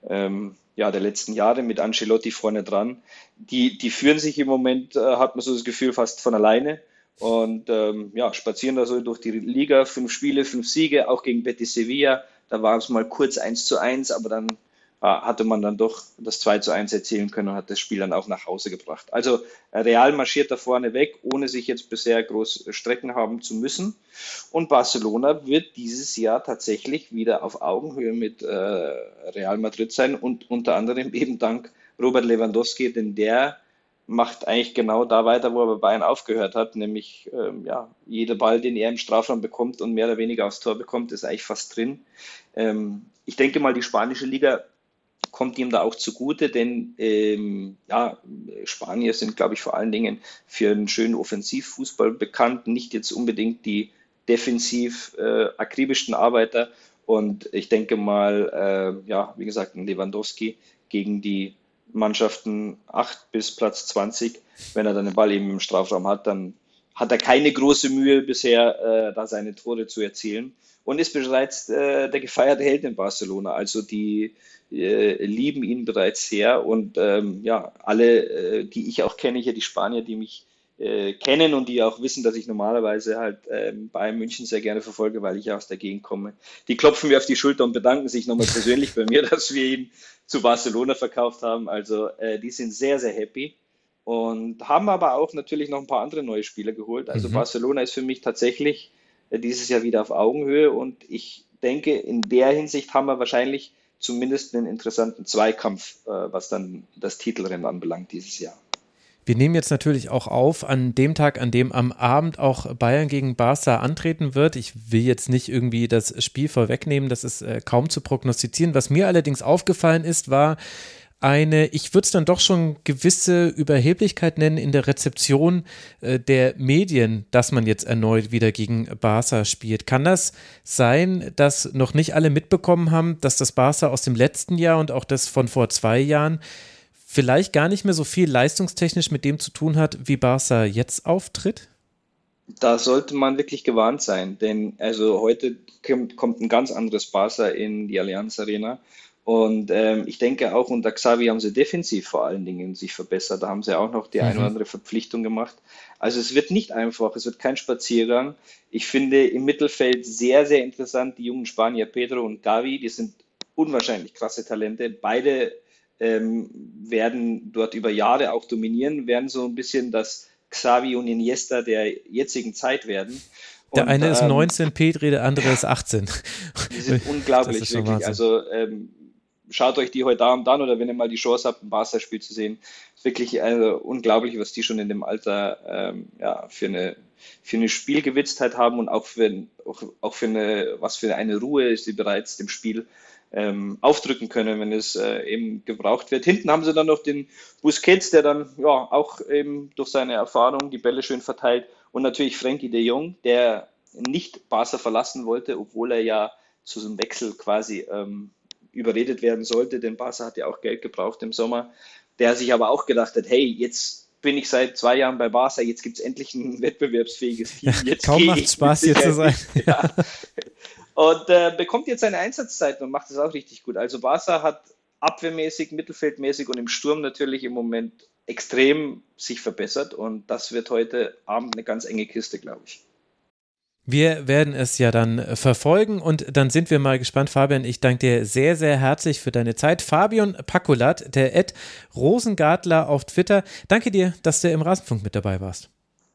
ähm, ja, der letzten Jahre mit Ancelotti vorne dran. Die, die führen sich im Moment, äh, hat man so das Gefühl, fast von alleine und ähm, ja, spazieren da so durch die Liga. Fünf Spiele, fünf Siege, auch gegen Betis Sevilla. Da war es mal kurz 1 zu 1, aber dann hatte man dann doch das 2 zu 1 erzielen können und hat das Spiel dann auch nach Hause gebracht. Also äh, Real marschiert da vorne weg, ohne sich jetzt bisher groß Strecken haben zu müssen. Und Barcelona wird dieses Jahr tatsächlich wieder auf Augenhöhe mit äh, Real Madrid sein und unter anderem eben dank Robert Lewandowski, denn der macht eigentlich genau da weiter, wo er bei Bayern aufgehört hat, nämlich ähm, ja, jeder Ball, den er im Strafraum bekommt und mehr oder weniger aufs Tor bekommt, ist eigentlich fast drin. Ähm, ich denke mal, die spanische Liga kommt ihm da auch zugute, denn ähm, ja, Spanier sind, glaube ich, vor allen Dingen für einen schönen Offensivfußball bekannt, nicht jetzt unbedingt die defensiv äh, akribischen Arbeiter. Und ich denke mal, äh, ja, wie gesagt, ein Lewandowski gegen die Mannschaften 8 bis Platz 20, wenn er dann den Ball eben im Strafraum hat, dann hat er keine große Mühe bisher, äh, da seine Tore zu erzielen und ist bereits äh, der gefeierte Held in Barcelona. Also die äh, lieben ihn bereits sehr und ähm, ja, alle, äh, die ich auch kenne, hier die Spanier, die mich äh, kennen und die auch wissen, dass ich normalerweise halt ähm, Bayern München sehr gerne verfolge, weil ich ja aus der Gegend komme. Die klopfen mir auf die Schulter und bedanken sich nochmal persönlich bei mir, dass wir ihn zu Barcelona verkauft haben. Also äh, die sind sehr, sehr happy und haben aber auch natürlich noch ein paar andere neue Spieler geholt. Also mhm. Barcelona ist für mich tatsächlich dieses Jahr wieder auf Augenhöhe und ich denke, in der Hinsicht haben wir wahrscheinlich zumindest einen interessanten Zweikampf, äh, was dann das Titelrennen anbelangt dieses Jahr. Wir nehmen jetzt natürlich auch auf an dem Tag, an dem am Abend auch Bayern gegen Barca antreten wird. Ich will jetzt nicht irgendwie das Spiel vorwegnehmen, das ist äh, kaum zu prognostizieren. Was mir allerdings aufgefallen ist, war, eine, ich würde es dann doch schon gewisse Überheblichkeit nennen in der Rezeption äh, der Medien, dass man jetzt erneut wieder gegen Barca spielt. Kann das sein, dass noch nicht alle mitbekommen haben, dass das Barca aus dem letzten Jahr und auch das von vor zwei Jahren vielleicht gar nicht mehr so viel leistungstechnisch mit dem zu tun hat, wie Barca jetzt auftritt? Da sollte man wirklich gewarnt sein, denn also heute kommt ein ganz anderes Barca in die Allianz Arena und ähm, ich denke auch unter Xavi haben sie defensiv vor allen Dingen sich verbessert. Da haben sie auch noch die mhm. eine oder andere Verpflichtung gemacht. Also es wird nicht einfach, es wird kein Spaziergang. Ich finde im Mittelfeld sehr, sehr interessant die jungen Spanier Pedro und Gavi. Die sind unwahrscheinlich krasse Talente. Beide ähm, werden dort über Jahre auch dominieren, werden so ein bisschen das Xavi und Iniesta der jetzigen Zeit werden. Der eine ist 19, ähm, Petri, der andere ist 18. Die sind unglaublich, wirklich. Wahnsinn. Also ähm, schaut euch die heute Abend an oder wenn ihr mal die Chance habt, ein Barca-Spiel zu sehen. Ist wirklich also, unglaublich, was die schon in dem Alter ähm, ja, für eine für eine Spielgewitztheit haben und auch für, auch, auch für eine, was für eine Ruhe sie bereits dem Spiel ähm, aufdrücken können, wenn es äh, eben gebraucht wird. Hinten haben sie dann noch den Busquets, der dann ja auch eben durch seine Erfahrung die Bälle schön verteilt und natürlich Frankie de Jong, der nicht Barca verlassen wollte, obwohl er ja zu so einem Wechsel quasi ähm, überredet werden sollte, denn Barca hat ja auch Geld gebraucht im Sommer, der sich aber auch gedacht hat, hey, jetzt bin ich seit zwei Jahren bei Barca, jetzt gibt es endlich ein wettbewerbsfähiges Team. Jetzt Kaum macht Spaß, hier zu sein. Ja. Und äh, bekommt jetzt seine Einsatzzeiten und macht es auch richtig gut. Also Barca hat abwehrmäßig, mittelfeldmäßig und im Sturm natürlich im Moment extrem sich verbessert und das wird heute Abend eine ganz enge Kiste, glaube ich. Wir werden es ja dann verfolgen und dann sind wir mal gespannt. Fabian, ich danke dir sehr, sehr herzlich für deine Zeit. Fabian Pakulat, der Ed Rosengartler auf Twitter. Danke dir, dass du im Rasenfunk mit dabei warst.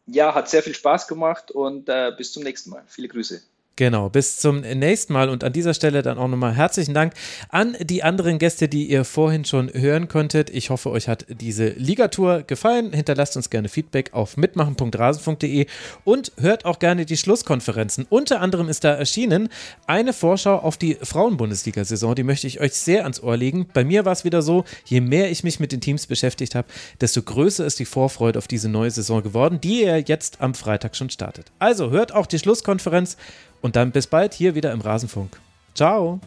Ja, hat sehr viel Spaß gemacht und äh, bis zum nächsten Mal. Viele Grüße. Genau, bis zum nächsten Mal und an dieser Stelle dann auch nochmal herzlichen Dank an die anderen Gäste, die ihr vorhin schon hören konntet. Ich hoffe, euch hat diese Ligatour gefallen. Hinterlasst uns gerne Feedback auf mitmachen.rasen.de und hört auch gerne die Schlusskonferenzen. Unter anderem ist da erschienen eine Vorschau auf die Frauenbundesliga-Saison. Die möchte ich euch sehr ans Ohr legen. Bei mir war es wieder so, je mehr ich mich mit den Teams beschäftigt habe, desto größer ist die Vorfreude auf diese neue Saison geworden, die ihr jetzt am Freitag schon startet. Also hört auch die Schlusskonferenz und dann bis bald hier wieder im Rasenfunk. Ciao.